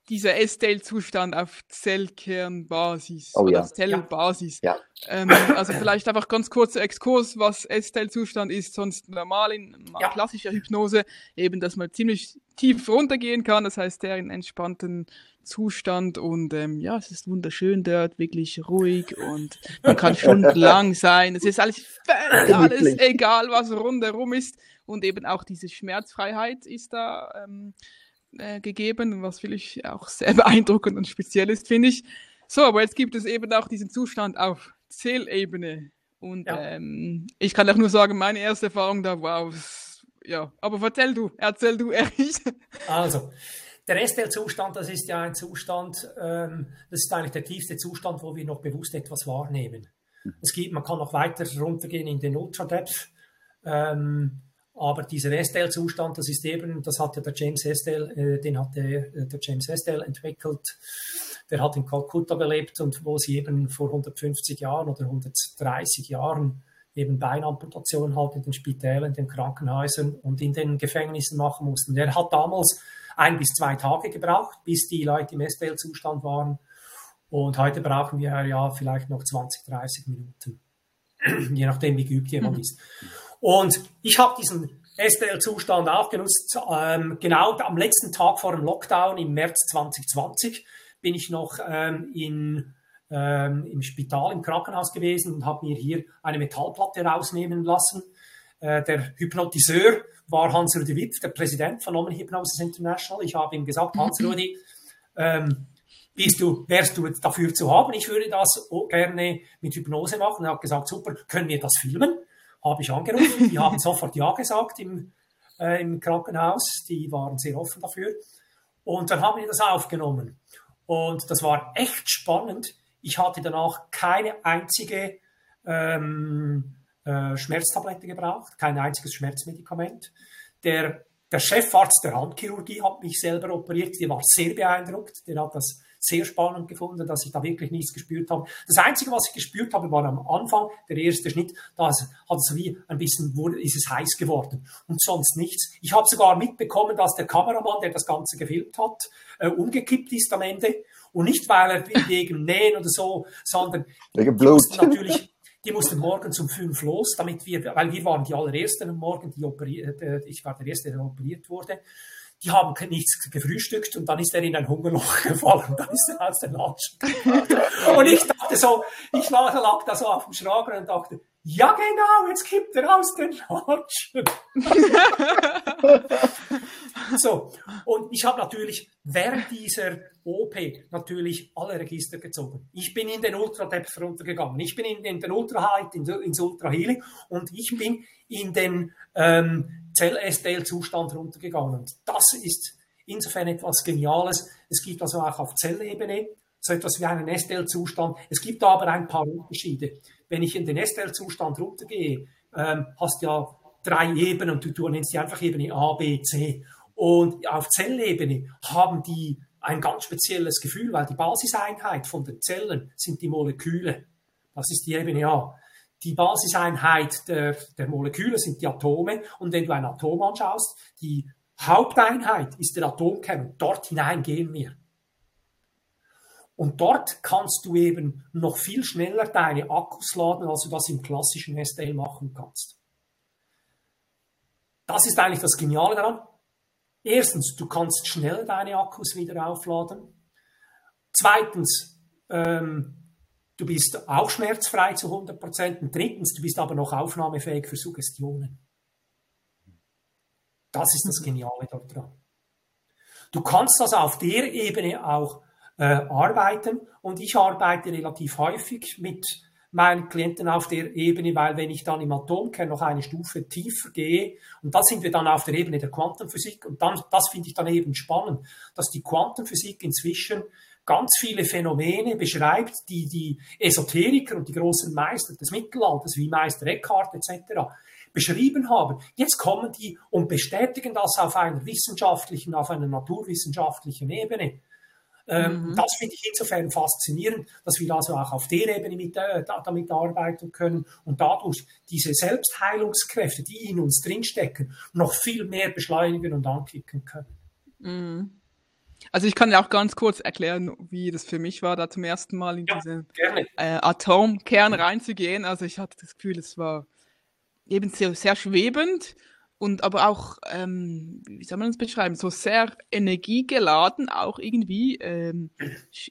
dieser S-Tail-Zustand auf Zellkernbasis oh, oder ja. Zellbasis. Ja. Ähm, also vielleicht einfach ganz kurzer Exkurs, was S-Tail-Zustand ist, sonst normal in ja. klassischer Hypnose, eben, dass man ziemlich tief runtergehen kann, das heißt, der in entspannten Zustand und ähm, ja, es ist wunderschön dort, wirklich ruhig und man kann stundenlang sein. Es ist alles, alles egal, was rundherum ist und eben auch diese Schmerzfreiheit ist da ähm, äh, gegeben, was wirklich auch sehr beeindruckend und speziell ist, finde ich. So, aber jetzt gibt es eben auch diesen Zustand auf Zählebene. Und ja. ähm, ich kann auch nur sagen, meine erste Erfahrung da war, ja, aber erzähl du, erzähl du, Erich. Also, der STL-Zustand, das ist ja ein Zustand, ähm, das ist eigentlich der tiefste Zustand, wo wir noch bewusst etwas wahrnehmen. Es gibt, man kann noch weiter runtergehen in den Ultra-Depth. Ähm, aber dieser Estelle-Zustand, das ist eben, das hat ja der James Estelle, äh, den hat der, äh, der James Estelle entwickelt. Der hat in Kalkutta gelebt und wo sie eben vor 150 Jahren oder 130 Jahren eben Beinamputationen halt in den Spitälern, in den Krankenhäusern und in den Gefängnissen machen mussten. Der hat damals ein bis zwei Tage gebraucht, bis die Leute im Estelle-Zustand waren. Und heute brauchen wir ja vielleicht noch 20, 30 Minuten. Je nachdem, wie geübt jemand mhm. ist. Und ich habe diesen SDL-Zustand auch genutzt. Ähm, genau am letzten Tag vor dem Lockdown im März 2020 bin ich noch ähm, in, ähm, im Spital, im Krankenhaus gewesen und habe mir hier eine Metallplatte rausnehmen lassen. Äh, der Hypnotiseur war Hans-Rudi Wipf, der Präsident von Omen Hypnosis International. Ich habe ihm gesagt, Hans-Rudi, ähm, bist du, wärst du dafür zu haben? Ich würde das gerne mit Hypnose machen. Er hat gesagt, super, können wir das filmen? Habe ich angerufen. Die haben sofort Ja gesagt im, äh, im Krankenhaus. Die waren sehr offen dafür. Und dann haben wir das aufgenommen. Und das war echt spannend. Ich hatte danach keine einzige ähm, äh, Schmerztablette gebraucht, kein einziges Schmerzmedikament. Der, der Chefarzt der Handchirurgie hat mich selber operiert. Der war sehr beeindruckt. Der hat das sehr spannend gefunden, dass ich da wirklich nichts gespürt habe. Das Einzige, was ich gespürt habe, war am Anfang, der erste Schnitt, da hat es wie ein bisschen, wurde, ist es heiß geworden und sonst nichts. Ich habe sogar mitbekommen, dass der Kameramann, der das Ganze gefilmt hat, äh, umgekippt ist am Ende und nicht, weil er wegen Nähen oder so, sondern wegen Blut. natürlich die mussten morgens um fünf los, damit wir, weil wir waren die allerersten am Morgen, die operiert, äh, ich war der Erste, der operiert wurde die haben nichts gefrühstückt und dann ist er in ein Hungerloch gefallen, dann ist er aus der Latschen Und ich dachte so, ich lag, lag da so auf dem Schrager und dachte, ja genau, jetzt kippt er aus den Latschen. so, und ich habe natürlich während dieser OP natürlich alle Register gezogen. Ich bin in den Ultra-Depth runtergegangen, ich bin in, den Ultra-Height, in, ins Ultra-Healing und ich bin in den ähm, Zell-SDL-Zustand runtergegangen. Und das ist insofern etwas Geniales. Es gibt also auch auf Zellebene so etwas wie einen SDL-Zustand. Es gibt da aber ein paar Unterschiede. Wenn ich in den SDL-Zustand runtergehe, ähm, hast ja drei Ebenen und du, du nennst die einfach Ebene A, B, C. Und auf Zellebene haben die ein ganz spezielles Gefühl, weil die Basiseinheit von den Zellen sind die Moleküle. Das ist die Ebene A die Basiseinheit der, der Moleküle sind die Atome. Und wenn du ein Atom anschaust, die Haupteinheit ist der Atomkern. Dort hinein gehen wir. Und dort kannst du eben noch viel schneller deine Akkus laden, als du das im klassischen STL machen kannst. Das ist eigentlich das Geniale daran. Erstens, du kannst schnell deine Akkus wieder aufladen. Zweitens, ähm, Du bist auch schmerzfrei zu 100 Prozent. Und drittens, du bist aber noch aufnahmefähig für Suggestionen. Das ist das Geniale daran. Du kannst also auf der Ebene auch äh, arbeiten und ich arbeite relativ häufig mit meinen Klienten auf der Ebene, weil wenn ich dann im Atomkern noch eine Stufe tiefer gehe, und da sind wir dann auf der Ebene der Quantenphysik, und dann, das finde ich dann eben spannend, dass die Quantenphysik inzwischen ganz viele Phänomene beschreibt, die die Esoteriker und die großen Meister des Mittelalters, wie Meister Eckhart etc., beschrieben haben. Jetzt kommen die und bestätigen das auf einer wissenschaftlichen, auf einer naturwissenschaftlichen Ebene. Ähm, mhm. Das finde ich insofern faszinierend, dass wir also auch auf der Ebene mit, äh, damit arbeiten können und dadurch diese Selbstheilungskräfte, die in uns drinstecken, noch viel mehr beschleunigen und ankicken können. Mhm. Also ich kann ja auch ganz kurz erklären, wie das für mich war, da zum ersten Mal in ja, diesen äh, Atomkern reinzugehen. Also ich hatte das Gefühl, es war eben sehr, sehr schwebend und aber auch, ähm, wie soll man das beschreiben, so sehr energiegeladen, auch irgendwie ähm,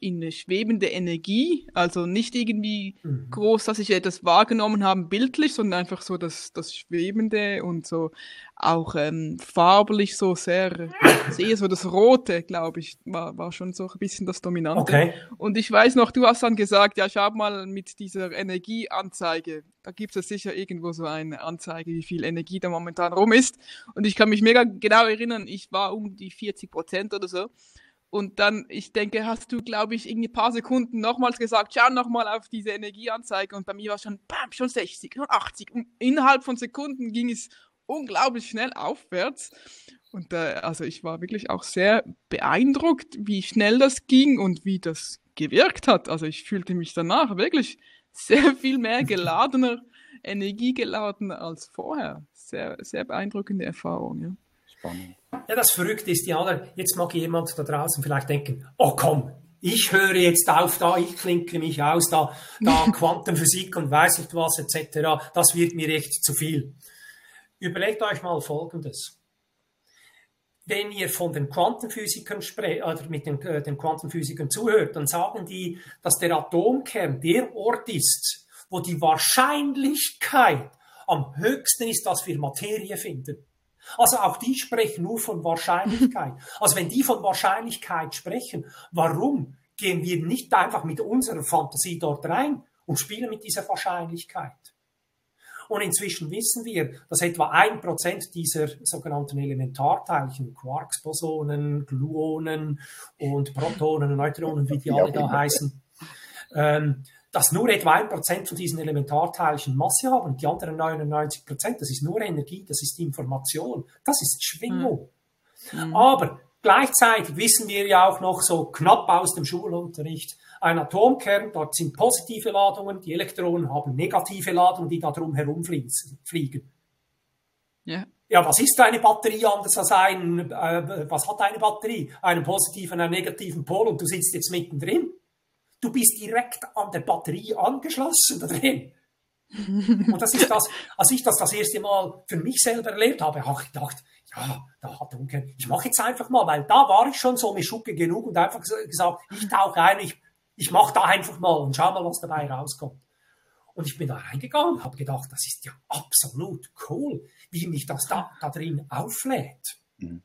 in eine schwebende Energie, also nicht irgendwie mhm. groß, dass ich etwas wahrgenommen habe, bildlich, sondern einfach so das, das Schwebende und so auch ähm, farblich so sehr, eher so das Rote, glaube ich, war, war schon so ein bisschen das Dominante. Okay. Und ich weiß noch, du hast dann gesagt, ja, schau mal mit dieser Energieanzeige, da gibt es sicher irgendwo so eine Anzeige, wie viel Energie da momentan rum ist. Und ich kann mich mega genau erinnern, ich war um die 40 Prozent oder so. Und dann, ich denke, hast du, glaube ich, irgendwie ein paar Sekunden nochmals gesagt, schau nochmal auf diese Energieanzeige. Und bei mir war schon, bam, schon 60, schon 80. Und innerhalb von Sekunden ging es unglaublich schnell aufwärts. Und äh, also ich war wirklich auch sehr beeindruckt, wie schnell das ging und wie das gewirkt hat. Also ich fühlte mich danach wirklich sehr viel mehr geladener, energiegeladener als vorher. Sehr, sehr beeindruckende Erfahrung, ja. Spannend. Ja, das Verrückte ist ja, jetzt mag jemand da draußen vielleicht denken, oh komm, ich höre jetzt auf da, ich klinke mich aus, da, da Quantenphysik und weiß nicht was etc., das wird mir echt zu viel. Überlegt euch mal Folgendes. Wenn ihr von den Quantenphysikern sprecht oder mit den, äh, den Quantenphysikern zuhört, dann sagen die, dass der Atomkern der Ort ist, wo die Wahrscheinlichkeit am höchsten ist, dass wir Materie finden. Also auch die sprechen nur von Wahrscheinlichkeit. Also wenn die von Wahrscheinlichkeit sprechen, warum gehen wir nicht einfach mit unserer Fantasie dort rein und spielen mit dieser Wahrscheinlichkeit? Und inzwischen wissen wir, dass etwa ein Prozent dieser sogenannten Elementarteilchen, Quarks, Bosonen, Gluonen und Protonen und Neutronen, wie die alle da heißen, ähm, dass nur etwa ein Prozent von diesen Elementarteilchen Masse haben. Die anderen 99 Prozent, das ist nur Energie, das ist Information, das ist Schwingung. Mhm. Aber gleichzeitig wissen wir ja auch noch so knapp aus dem Schulunterricht, ein Atomkern, dort sind positive Ladungen, die Elektronen haben negative Ladungen, die da drum herumfliegen. Ja. Ja, was ist eine Batterie anders als ein, äh, was hat eine Batterie? Einen positiven, einen negativen Pol und du sitzt jetzt mittendrin. Du bist direkt an der Batterie angeschlossen da drin. Und das ist das, als ich das das erste Mal für mich selber erlebt habe, habe ich gedacht, ja, da hat Dunkel, ich mache jetzt einfach mal, weil da war ich schon so Schucke genug und einfach gesagt, ich tauche ein, ich ich mache da einfach mal und schau mal, was dabei rauskommt. Und ich bin da reingegangen und habe gedacht, das ist ja absolut cool, wie mich das da, da drin auflädt. Mhm.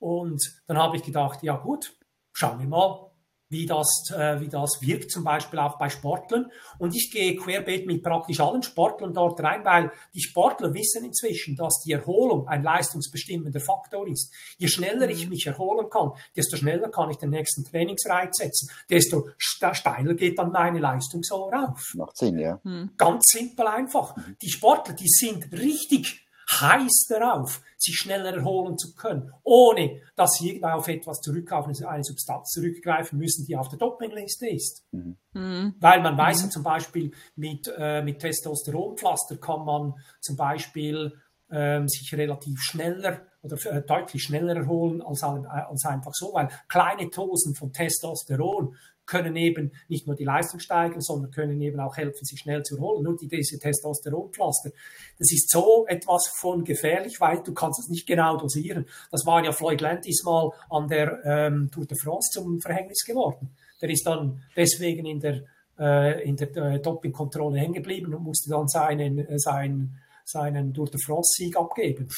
Und dann habe ich gedacht, ja gut, schauen wir mal, wie das, äh, wie das wirkt, zum Beispiel auch bei Sportlern. Und ich gehe querbeet mit praktisch allen Sportlern dort rein, weil die Sportler wissen inzwischen, dass die Erholung ein leistungsbestimmender Faktor ist. Je schneller ich mhm. mich erholen kann, desto schneller kann ich den nächsten Trainingsreiz setzen, desto steiler geht dann meine Leistung so rauf. Macht Sinn, ja. Mhm. Ganz simpel einfach. Mhm. Die Sportler, die sind richtig heiß darauf, sich schneller erholen zu können, ohne dass sie auf etwas zurück, auf eine Substanz zurückgreifen müssen, die auf der Dopingliste ist. Mhm. mhm. Weil man weiß ja mhm. zum Beispiel, mit, äh, mit Testosteronpflaster kann man zum Beispiel ähm, sich relativ schneller oder äh, deutlich schneller erholen als, äh, als einfach so, weil kleine Dosen von Testosteron können eben nicht nur die Leistung steigern, sondern können eben auch helfen, sich schnell zu erholen. Nur die, diese Testosteronpflaster, das ist so etwas von gefährlich, weil du kannst es nicht genau dosieren. Das war ja Floyd Landis mal an der ähm, Tour de France zum Verhängnis geworden. Der ist dann deswegen in der, äh, in der äh, Dopingkontrolle hängen geblieben und musste dann seinen, äh, seinen, seinen Tour de France-Sieg abgeben.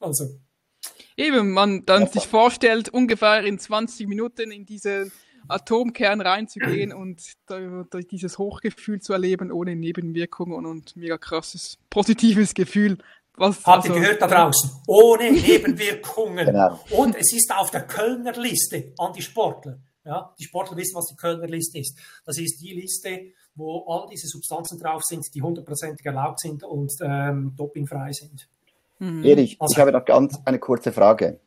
Also. Eben, man dann ja. sich vorstellt, ungefähr in 20 Minuten in diese Atomkern reinzugehen und dieses Hochgefühl zu erleben ohne Nebenwirkungen und mega krasses positives Gefühl. Was, Habt ihr also, gehört da draußen? Ohne Nebenwirkungen. genau. Und es ist auf der Kölner Liste an die Sportler. Ja, die Sportler wissen, was die Kölner Liste ist. Das ist die Liste, wo all diese Substanzen drauf sind, die hundertprozentig erlaubt sind und ähm, dopingfrei sind. Mhm. Erich, also, ich habe noch ganz eine kurze Frage.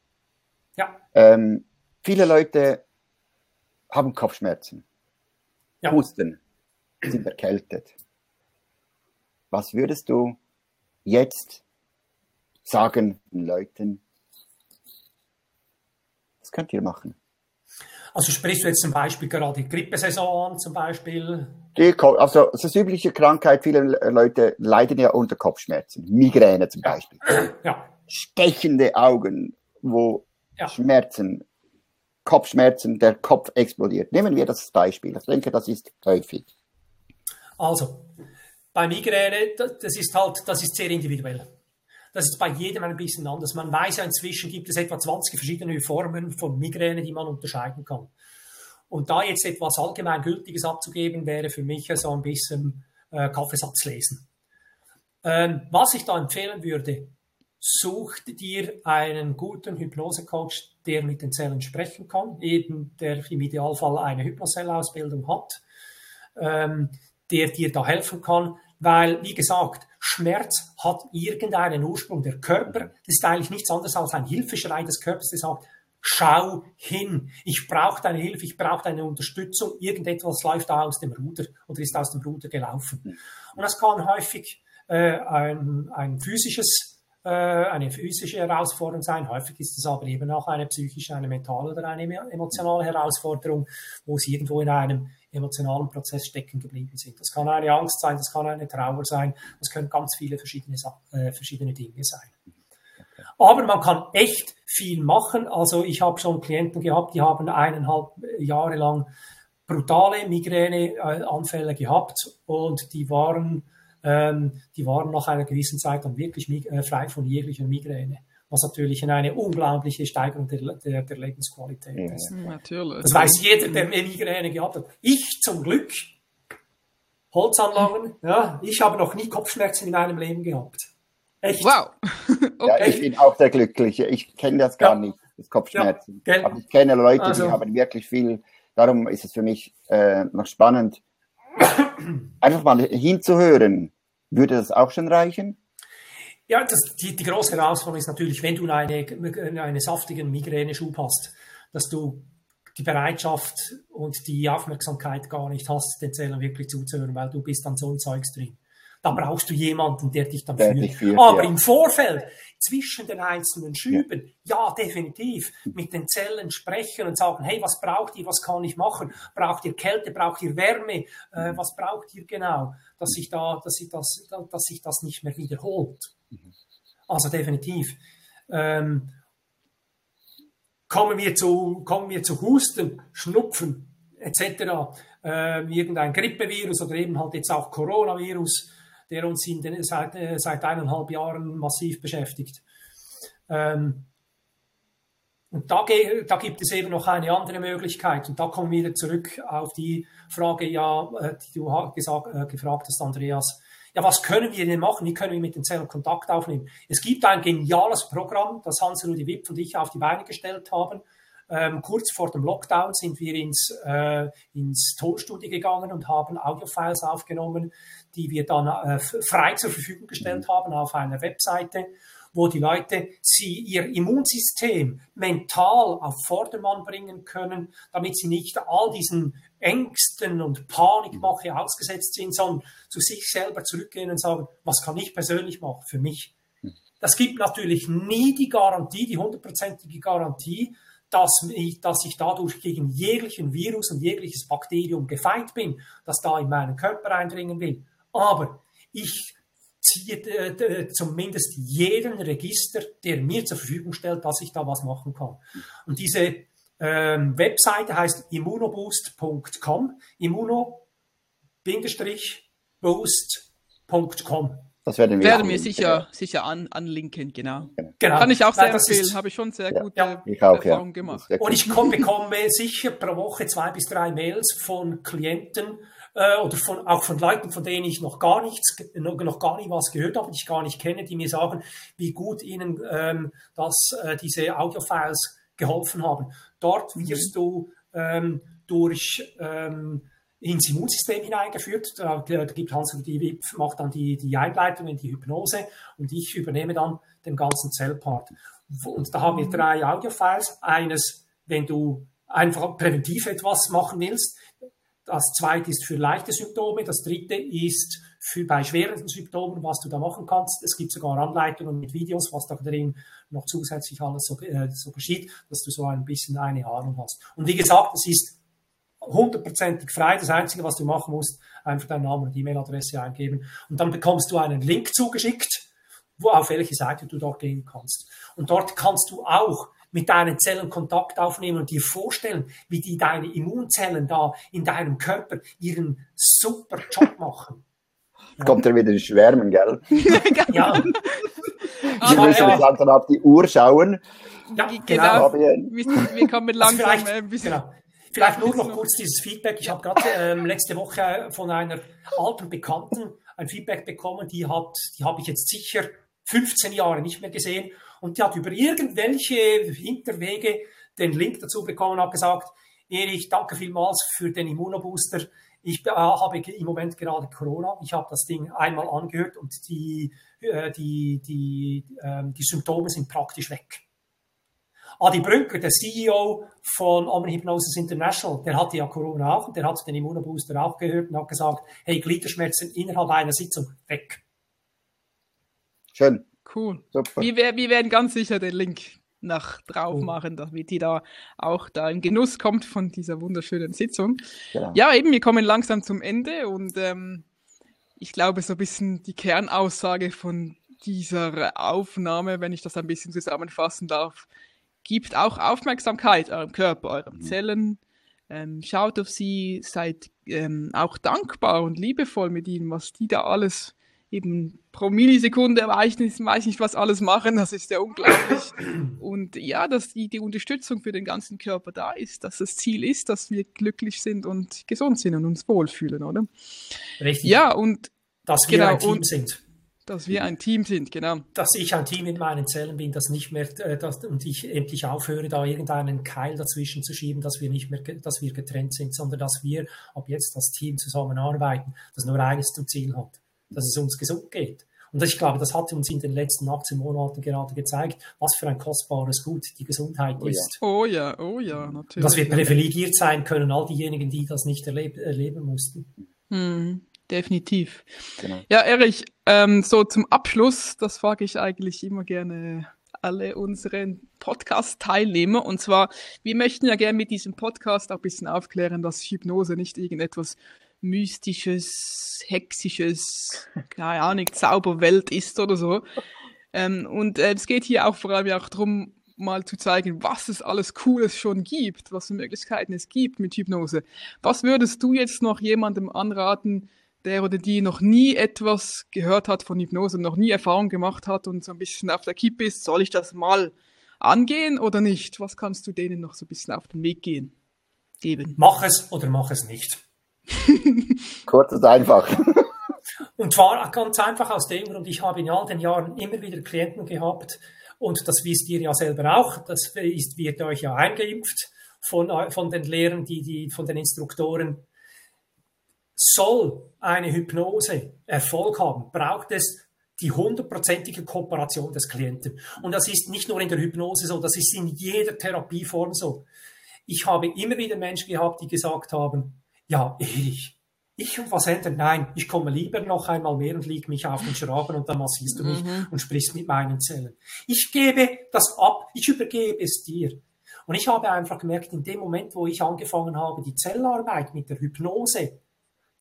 Ja. Ähm, viele Leute haben Kopfschmerzen, ja. Husten, sind erkältet. Was würdest du jetzt sagen den Leuten? Was könnt ihr machen? Also sprichst du jetzt zum Beispiel gerade die Grippesaison an, zum Beispiel? Die, also das ist übliche Krankheit, viele Leute leiden ja unter Kopfschmerzen, Migräne zum Beispiel. Ja. Stechende Augen, wo ja. Schmerzen, Kopfschmerzen, der Kopf explodiert. Nehmen wir das Beispiel. Ich denke, das ist häufig. Also, bei Migräne, das ist halt, das ist sehr individuell. Das ist bei jedem ein bisschen anders. Man weiß ja inzwischen gibt es etwa 20 verschiedene Formen von Migräne, die man unterscheiden kann. Und da jetzt etwas Allgemeingültiges abzugeben, wäre für mich so ein bisschen äh, Kaffeesatz lesen. Ähm, was ich da empfehlen würde, such dir einen guten Hypnosecoach, der mit den Zellen sprechen kann, eben der im Idealfall eine Hypnosellausbildung hat, ähm, der dir da helfen kann, weil, wie gesagt, Schmerz hat irgendeinen Ursprung. Der Körper das ist eigentlich nichts anderes als ein Hilfeschrei des Körpers, der sagt, schau hin, ich brauche deine Hilfe, ich brauche deine Unterstützung, irgendetwas läuft da aus dem Ruder oder ist aus dem Ruder gelaufen. Und das kann häufig äh, ein, ein physisches eine physische Herausforderung sein. Häufig ist es aber eben auch eine psychische, eine mentale oder eine emotionale Herausforderung, wo sie irgendwo in einem emotionalen Prozess stecken geblieben sind. Das kann eine Angst sein, das kann eine Trauer sein, das können ganz viele verschiedene, äh, verschiedene Dinge sein. Aber man kann echt viel machen. Also ich habe schon Klienten gehabt, die haben eineinhalb Jahre lang brutale Migräneanfälle gehabt und die waren, ähm, die waren nach einer gewissen Zeit dann wirklich äh, frei von jeglicher Migräne was natürlich eine unglaubliche Steigerung der, der, der Lebensqualität ja. ist. Natürlich. Das weiß jeder, der Migräne gehabt hat. Ich zum Glück, Holzanlagen, ja, ich habe noch nie Kopfschmerzen in meinem Leben gehabt. Echt? Wow. okay. Ja, ich bin auch der Glückliche. Ich kenne das gar ja. nicht, das Kopfschmerzen. Ja, Aber ich kenne Leute, also. die haben wirklich viel. Darum ist es für mich äh, noch spannend, einfach mal hinzuhören. Würde das auch schon reichen? Ja, das, die, die große Herausforderung ist natürlich, wenn du eine, eine saftigen Migräneschub hast, dass du die Bereitschaft und die Aufmerksamkeit gar nicht hast, den Zählern wirklich zuzuhören, weil du bist an so ein Zeugs drin. Da brauchst du jemanden, der dich dann der führt. führt. Aber ja. im Vorfeld, zwischen den einzelnen Schüben, ja. ja. definitiv, mit den Zellen sprechen und sagen, hey, was braucht ihr, was kann ich machen? Braucht ihr Kälte, braucht ihr Wärme? Äh, was braucht ihr genau, dass sich da, dass sich das, dass sich das nicht mehr wiederholt? Also definitiv. Ähm, kommen, wir zu, kommen wir zu Husten, Schnupfen etc., äh, irgendein Grippevirus oder eben halt jetzt auch Coronavirus, der uns in den, seit, äh, seit eineinhalb Jahren massiv beschäftigt. Ähm, und da, da, gibt es eben noch eine andere Möglichkeit. Und da kommen wir wieder zurück auf die Frage, ja, äh, die du gesagt, äh, gefragt hast, Andreas ja, was können wir denn machen? Wie können wir mit den Zellen Kontakt aufnehmen? Es gibt ein geniales Programm, das Hans-Rudi Wipp und ich auf die Beine gestellt haben. Ähm, kurz vor dem Lockdown sind wir ins, äh, ins Tonstudio gegangen und haben Audiofiles aufgenommen, die wir dann äh, frei zur Verfügung gestellt haben auf einer Webseite wo die Leute sie ihr Immunsystem mental auf Vordermann bringen können, damit sie nicht all diesen Ängsten und Panikmache ausgesetzt sind, sondern zu sich selber zurückgehen und sagen, was kann ich persönlich machen für mich? Das gibt natürlich nie die Garantie, die hundertprozentige Garantie, dass ich, dass ich dadurch gegen jeglichen Virus und jegliches Bakterium gefeit bin, das da in meinen Körper eindringen will. Aber ich ziehe äh, zumindest jeden Register, der mir zur Verfügung stellt, dass ich da was machen kann. Und diese ähm, Webseite heißt immunoboost.com, immuno-boost.com. Das werden wir, werden wir sicher, sicher an, anlinken, genau. genau. Kann ich auch sehr Nein, empfehlen, habe ich schon sehr ja. gute ja. Erfahrungen ja. gemacht. Und ich bekomme sicher pro Woche zwei bis drei Mails von Klienten äh, oder von, auch von Leuten, von denen ich noch gar nichts, noch, noch gar nicht was gehört habe, die ich gar nicht kenne, die mir sagen, wie gut ihnen ähm, das, äh, diese Audiofiles geholfen haben. Dort wirst mhm. du ähm, durch ähm, ins Immunsystem hineingeführt. Da, da gibt Hans die WIP, macht dann die, die Einleitung in die Hypnose und ich übernehme dann den ganzen Zellpart. Und da haben wir drei Audiofiles. Eines, wenn du einfach präventiv etwas machen willst. Das zweite ist für leichte Symptome. Das dritte ist für bei schweren Symptomen, was du da machen kannst. Es gibt sogar Anleitungen mit Videos, was da drin noch zusätzlich alles so, äh, so geschieht, dass du so ein bisschen eine Ahnung hast. Und wie gesagt, es ist hundertprozentig frei. Das Einzige, was du machen musst, einfach deinen Namen und E-Mail-Adresse eingeben. Und dann bekommst du einen Link zugeschickt, wo auf welche Seite du dort gehen kannst. Und dort kannst du auch mit deinen Zellen Kontakt aufnehmen und dir vorstellen, wie die deine Immunzellen da in deinem Körper ihren super Job machen. Kommt er wieder in Schwärmen, gell? ja. Ich muss ja. langsam auf die Uhr schauen. Ja, genau. Wir, wir kommen also langsam also ein bisschen. Genau. Vielleicht nur noch kurz dieses Feedback. Ich habe gerade ähm, letzte Woche von einer alten Bekannten ein Feedback bekommen, die hat, die habe ich jetzt sicher 15 Jahre nicht mehr gesehen und die hat über irgendwelche Hinterwege den Link dazu bekommen und hat gesagt, Erich, danke vielmals für den Immunobooster. Ich äh, habe im Moment gerade Corona. Ich habe das Ding einmal angehört und die, äh, die, die, äh, die Symptome sind praktisch weg. Adi Brünker, der CEO von Omni Hypnosis International, der hatte ja Corona auch und der hat den Immunobooster auch gehört und hat gesagt, hey, Gliederschmerzen innerhalb einer Sitzung weg. Schön. Cool. Super. Wir, wir werden ganz sicher den Link nach drauf oh. machen, damit die da auch da im Genuss kommt von dieser wunderschönen Sitzung. Genau. Ja, eben, wir kommen langsam zum Ende und ähm, ich glaube, so ein bisschen die Kernaussage von dieser Aufnahme, wenn ich das ein bisschen zusammenfassen darf, Gebt auch Aufmerksamkeit eurem Körper, euren mhm. Zellen. Ähm, schaut auf sie, seid ähm, auch dankbar und liebevoll mit ihnen, was die da alles eben pro Millisekunde weiß nicht, weiß nicht, was alles machen, das ist ja unglaublich. Und ja, dass die, die Unterstützung für den ganzen Körper da ist, dass das Ziel ist, dass wir glücklich sind und gesund sind und uns wohlfühlen, oder? Richtig. Ja, und dass wir genau, ein Team und, sind. Dass wir ein Team sind, genau. Dass ich ein Team in meinen Zellen bin, dass nicht mehr, äh, dass, und ich endlich aufhöre, da irgendeinen Keil dazwischen zu schieben, dass wir nicht mehr, dass wir getrennt sind, sondern dass wir ab jetzt als Team zusammenarbeiten, das nur eines zum Ziel hat, dass es uns gesund geht. Und ich glaube, das hat uns in den letzten 18 Monaten gerade gezeigt, was für ein kostbares Gut die Gesundheit oh ist. Ja. Oh ja, oh ja, natürlich. Dass wir privilegiert sein können, all diejenigen, die das nicht erleb erleben mussten. Hm definitiv. Genau. Ja, Erich, ähm, so zum Abschluss, das frage ich eigentlich immer gerne alle unseren Podcast-Teilnehmer. Und zwar, wir möchten ja gerne mit diesem Podcast auch ein bisschen aufklären, dass Hypnose nicht irgendetwas Mystisches, Hexisches, keine Ahnung, Zauberwelt ist oder so. Ähm, und äh, es geht hier auch vor allem auch darum, mal zu zeigen, was es alles Cooles schon gibt, was für Möglichkeiten es gibt mit Hypnose. Was würdest du jetzt noch jemandem anraten, der oder die noch nie etwas gehört hat von Hypnose, noch nie Erfahrung gemacht hat und so ein bisschen auf der Kippe ist, soll ich das mal angehen oder nicht? Was kannst du denen noch so ein bisschen auf den Weg gehen? Geben? Mach es oder mach es nicht. Kurz und einfach. und zwar ganz einfach aus dem Grund, ich habe in all den Jahren immer wieder Klienten gehabt und das wisst ihr ja selber auch, das ist, wird euch ja eingeimpft von, von den Lehrern, die, die, von den Instruktoren soll eine Hypnose Erfolg haben, braucht es die hundertprozentige Kooperation des Klienten. Und das ist nicht nur in der Hypnose so, das ist in jeder Therapieform so. Ich habe immer wieder Menschen gehabt, die gesagt haben, ja, ich, ich und was ändern? Nein, ich komme lieber noch einmal mehr und liege mich auf den Schraben und dann massierst du mich mhm. und sprichst mit meinen Zellen. Ich gebe das ab, ich übergebe es dir. Und ich habe einfach gemerkt, in dem Moment, wo ich angefangen habe, die Zellarbeit mit der Hypnose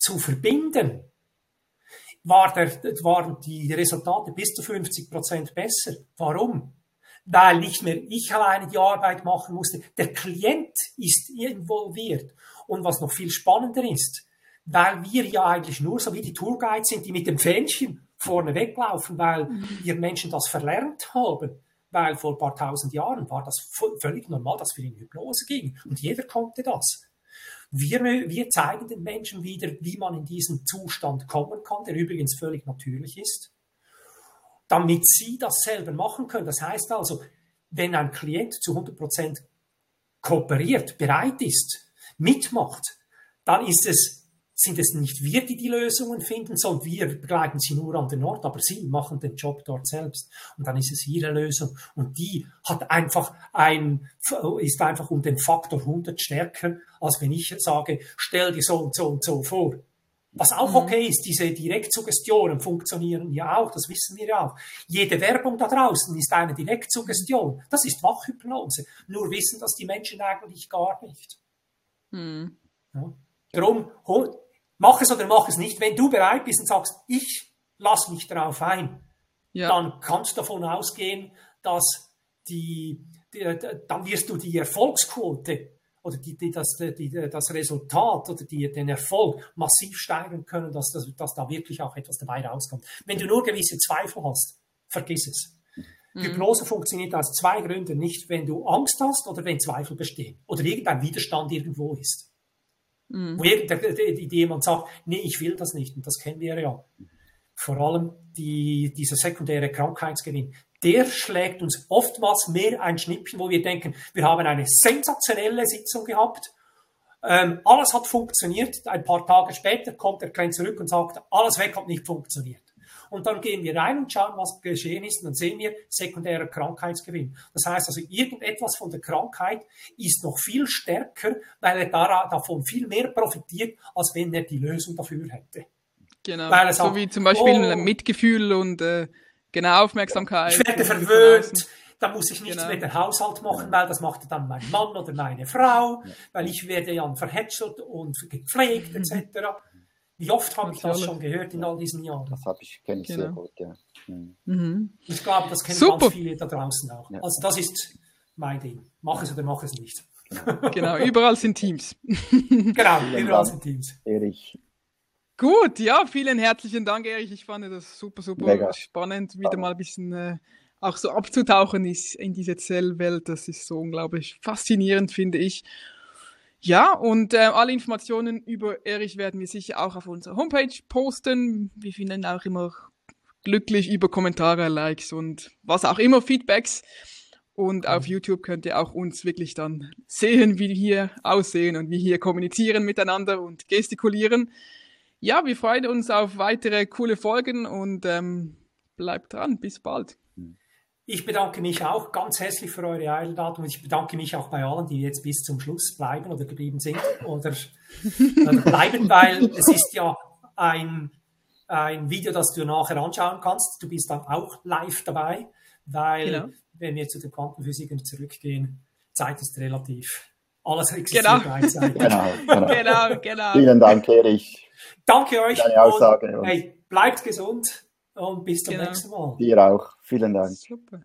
zu verbinden, war der, waren die Resultate bis zu 50 Prozent besser. Warum? Weil nicht mehr ich alleine die Arbeit machen musste. Der Klient ist involviert. Und was noch viel spannender ist, weil wir ja eigentlich nur so wie die Tourguides sind, die mit dem Fähnchen vorne weglaufen, weil wir Menschen das verlernt haben. Weil vor ein paar tausend Jahren war das völlig normal, dass wir in Hypnose gingen. Und jeder konnte das. Wir, wir zeigen den Menschen wieder, wie man in diesen Zustand kommen kann, der übrigens völlig natürlich ist, damit sie das selber machen können. Das heißt also, wenn ein Klient zu 100 Prozent kooperiert, bereit ist, mitmacht, dann ist es sind es nicht wir, die die Lösungen finden, sondern wir begleiten sie nur an den Ort, aber sie machen den Job dort selbst. Und dann ist es ihre Lösung. Und die hat einfach ein, ist einfach um den Faktor 100 stärker, als wenn ich sage, stell dir so und so und so vor. Was auch mhm. okay ist, diese Direktsuggestionen funktionieren ja auch, das wissen wir ja auch. Jede Werbung da draußen ist eine Direktsuggestion. Das ist Wachhypnose. Nur wissen das die Menschen eigentlich gar nicht. Mhm. Ja. Darum mach es oder mach es nicht. Wenn du bereit bist und sagst, ich lasse mich darauf ein, ja. dann kannst du davon ausgehen, dass die, die, dann wirst du die Erfolgsquote oder die, die, das, die, das Resultat oder die, den Erfolg massiv steigern können, dass, dass, dass da wirklich auch etwas dabei rauskommt. Wenn du nur gewisse Zweifel hast, vergiss es. Mhm. Hypnose funktioniert aus zwei Gründen nicht, wenn du Angst hast oder wenn Zweifel bestehen oder irgendein Widerstand irgendwo ist. Mhm. Wo jemand sagt, nee, ich will das nicht. Und das kennen wir ja. Vor allem die, dieser sekundäre Krankheitsgewinn. Der schlägt uns oftmals mehr ein Schnippchen, wo wir denken, wir haben eine sensationelle Sitzung gehabt. Ähm, alles hat funktioniert. Ein paar Tage später kommt der Klient zurück und sagt, alles weg hat nicht funktioniert. Und dann gehen wir rein und schauen, was geschehen ist. Und dann sehen wir sekundärer Krankheitsgewinn. Das heißt also, irgendetwas von der Krankheit ist noch viel stärker, weil er davon viel mehr profitiert, als wenn er die Lösung dafür hätte. Genau. Weil so wie zum Beispiel oh, Mitgefühl und äh, genau Aufmerksamkeit. Ich werde verwöhnt da muss ich nichts genau. mit dem Haushalt machen, weil das macht dann mein Mann oder meine Frau, weil ich werde ja verhätschelt und gepflegt etc. Wie oft habe ich das schon gehört in all diesen Jahren? Das habe ich, kenne ich genau. sehr gut, ja. Mhm. mhm. Ich glaube, das kennen Super. ganz viele da draußen auch. Ja. Also das ist mein Ding. Mach es oder mach es nicht. Genau, überall sind Teams. genau, überall sind Teams. Erich. Gut, ja, vielen herzlichen Dank, Erich. Ich fand das super, super Mega. spannend, wieder mal ein bisschen äh, auch so abzutauchen ist in diese Zellwelt. Das ist so unglaublich faszinierend, finde ich. Ja, und äh, alle Informationen über Erich werden wir sicher auch auf unserer Homepage posten. Wir finden auch immer glücklich über Kommentare, Likes und was auch immer, Feedbacks. Und auf YouTube könnt ihr auch uns wirklich dann sehen, wie wir hier aussehen und wie hier kommunizieren miteinander und gestikulieren. Ja, wir freuen uns auf weitere coole Folgen und ähm, bleibt dran. Bis bald. Ich bedanke mich auch ganz herzlich für eure Einladung. Ich bedanke mich auch bei allen, die jetzt bis zum Schluss bleiben oder geblieben sind oder, oder bleiben, weil es ist ja ein, ein Video, das du nachher anschauen kannst. Du bist dann auch live dabei, weil genau. wenn wir zu den Quantenphysikern zurückgehen, Zeit ist relativ. Alles existiert genau. gleichzeitig. genau, genau. genau, genau. Vielen Dank, Erich. Danke euch. Deine Aussage. Und, hey, bleibt gesund und bis zum genau. nächsten Mal. Dir auch. Vielen Dank. Super.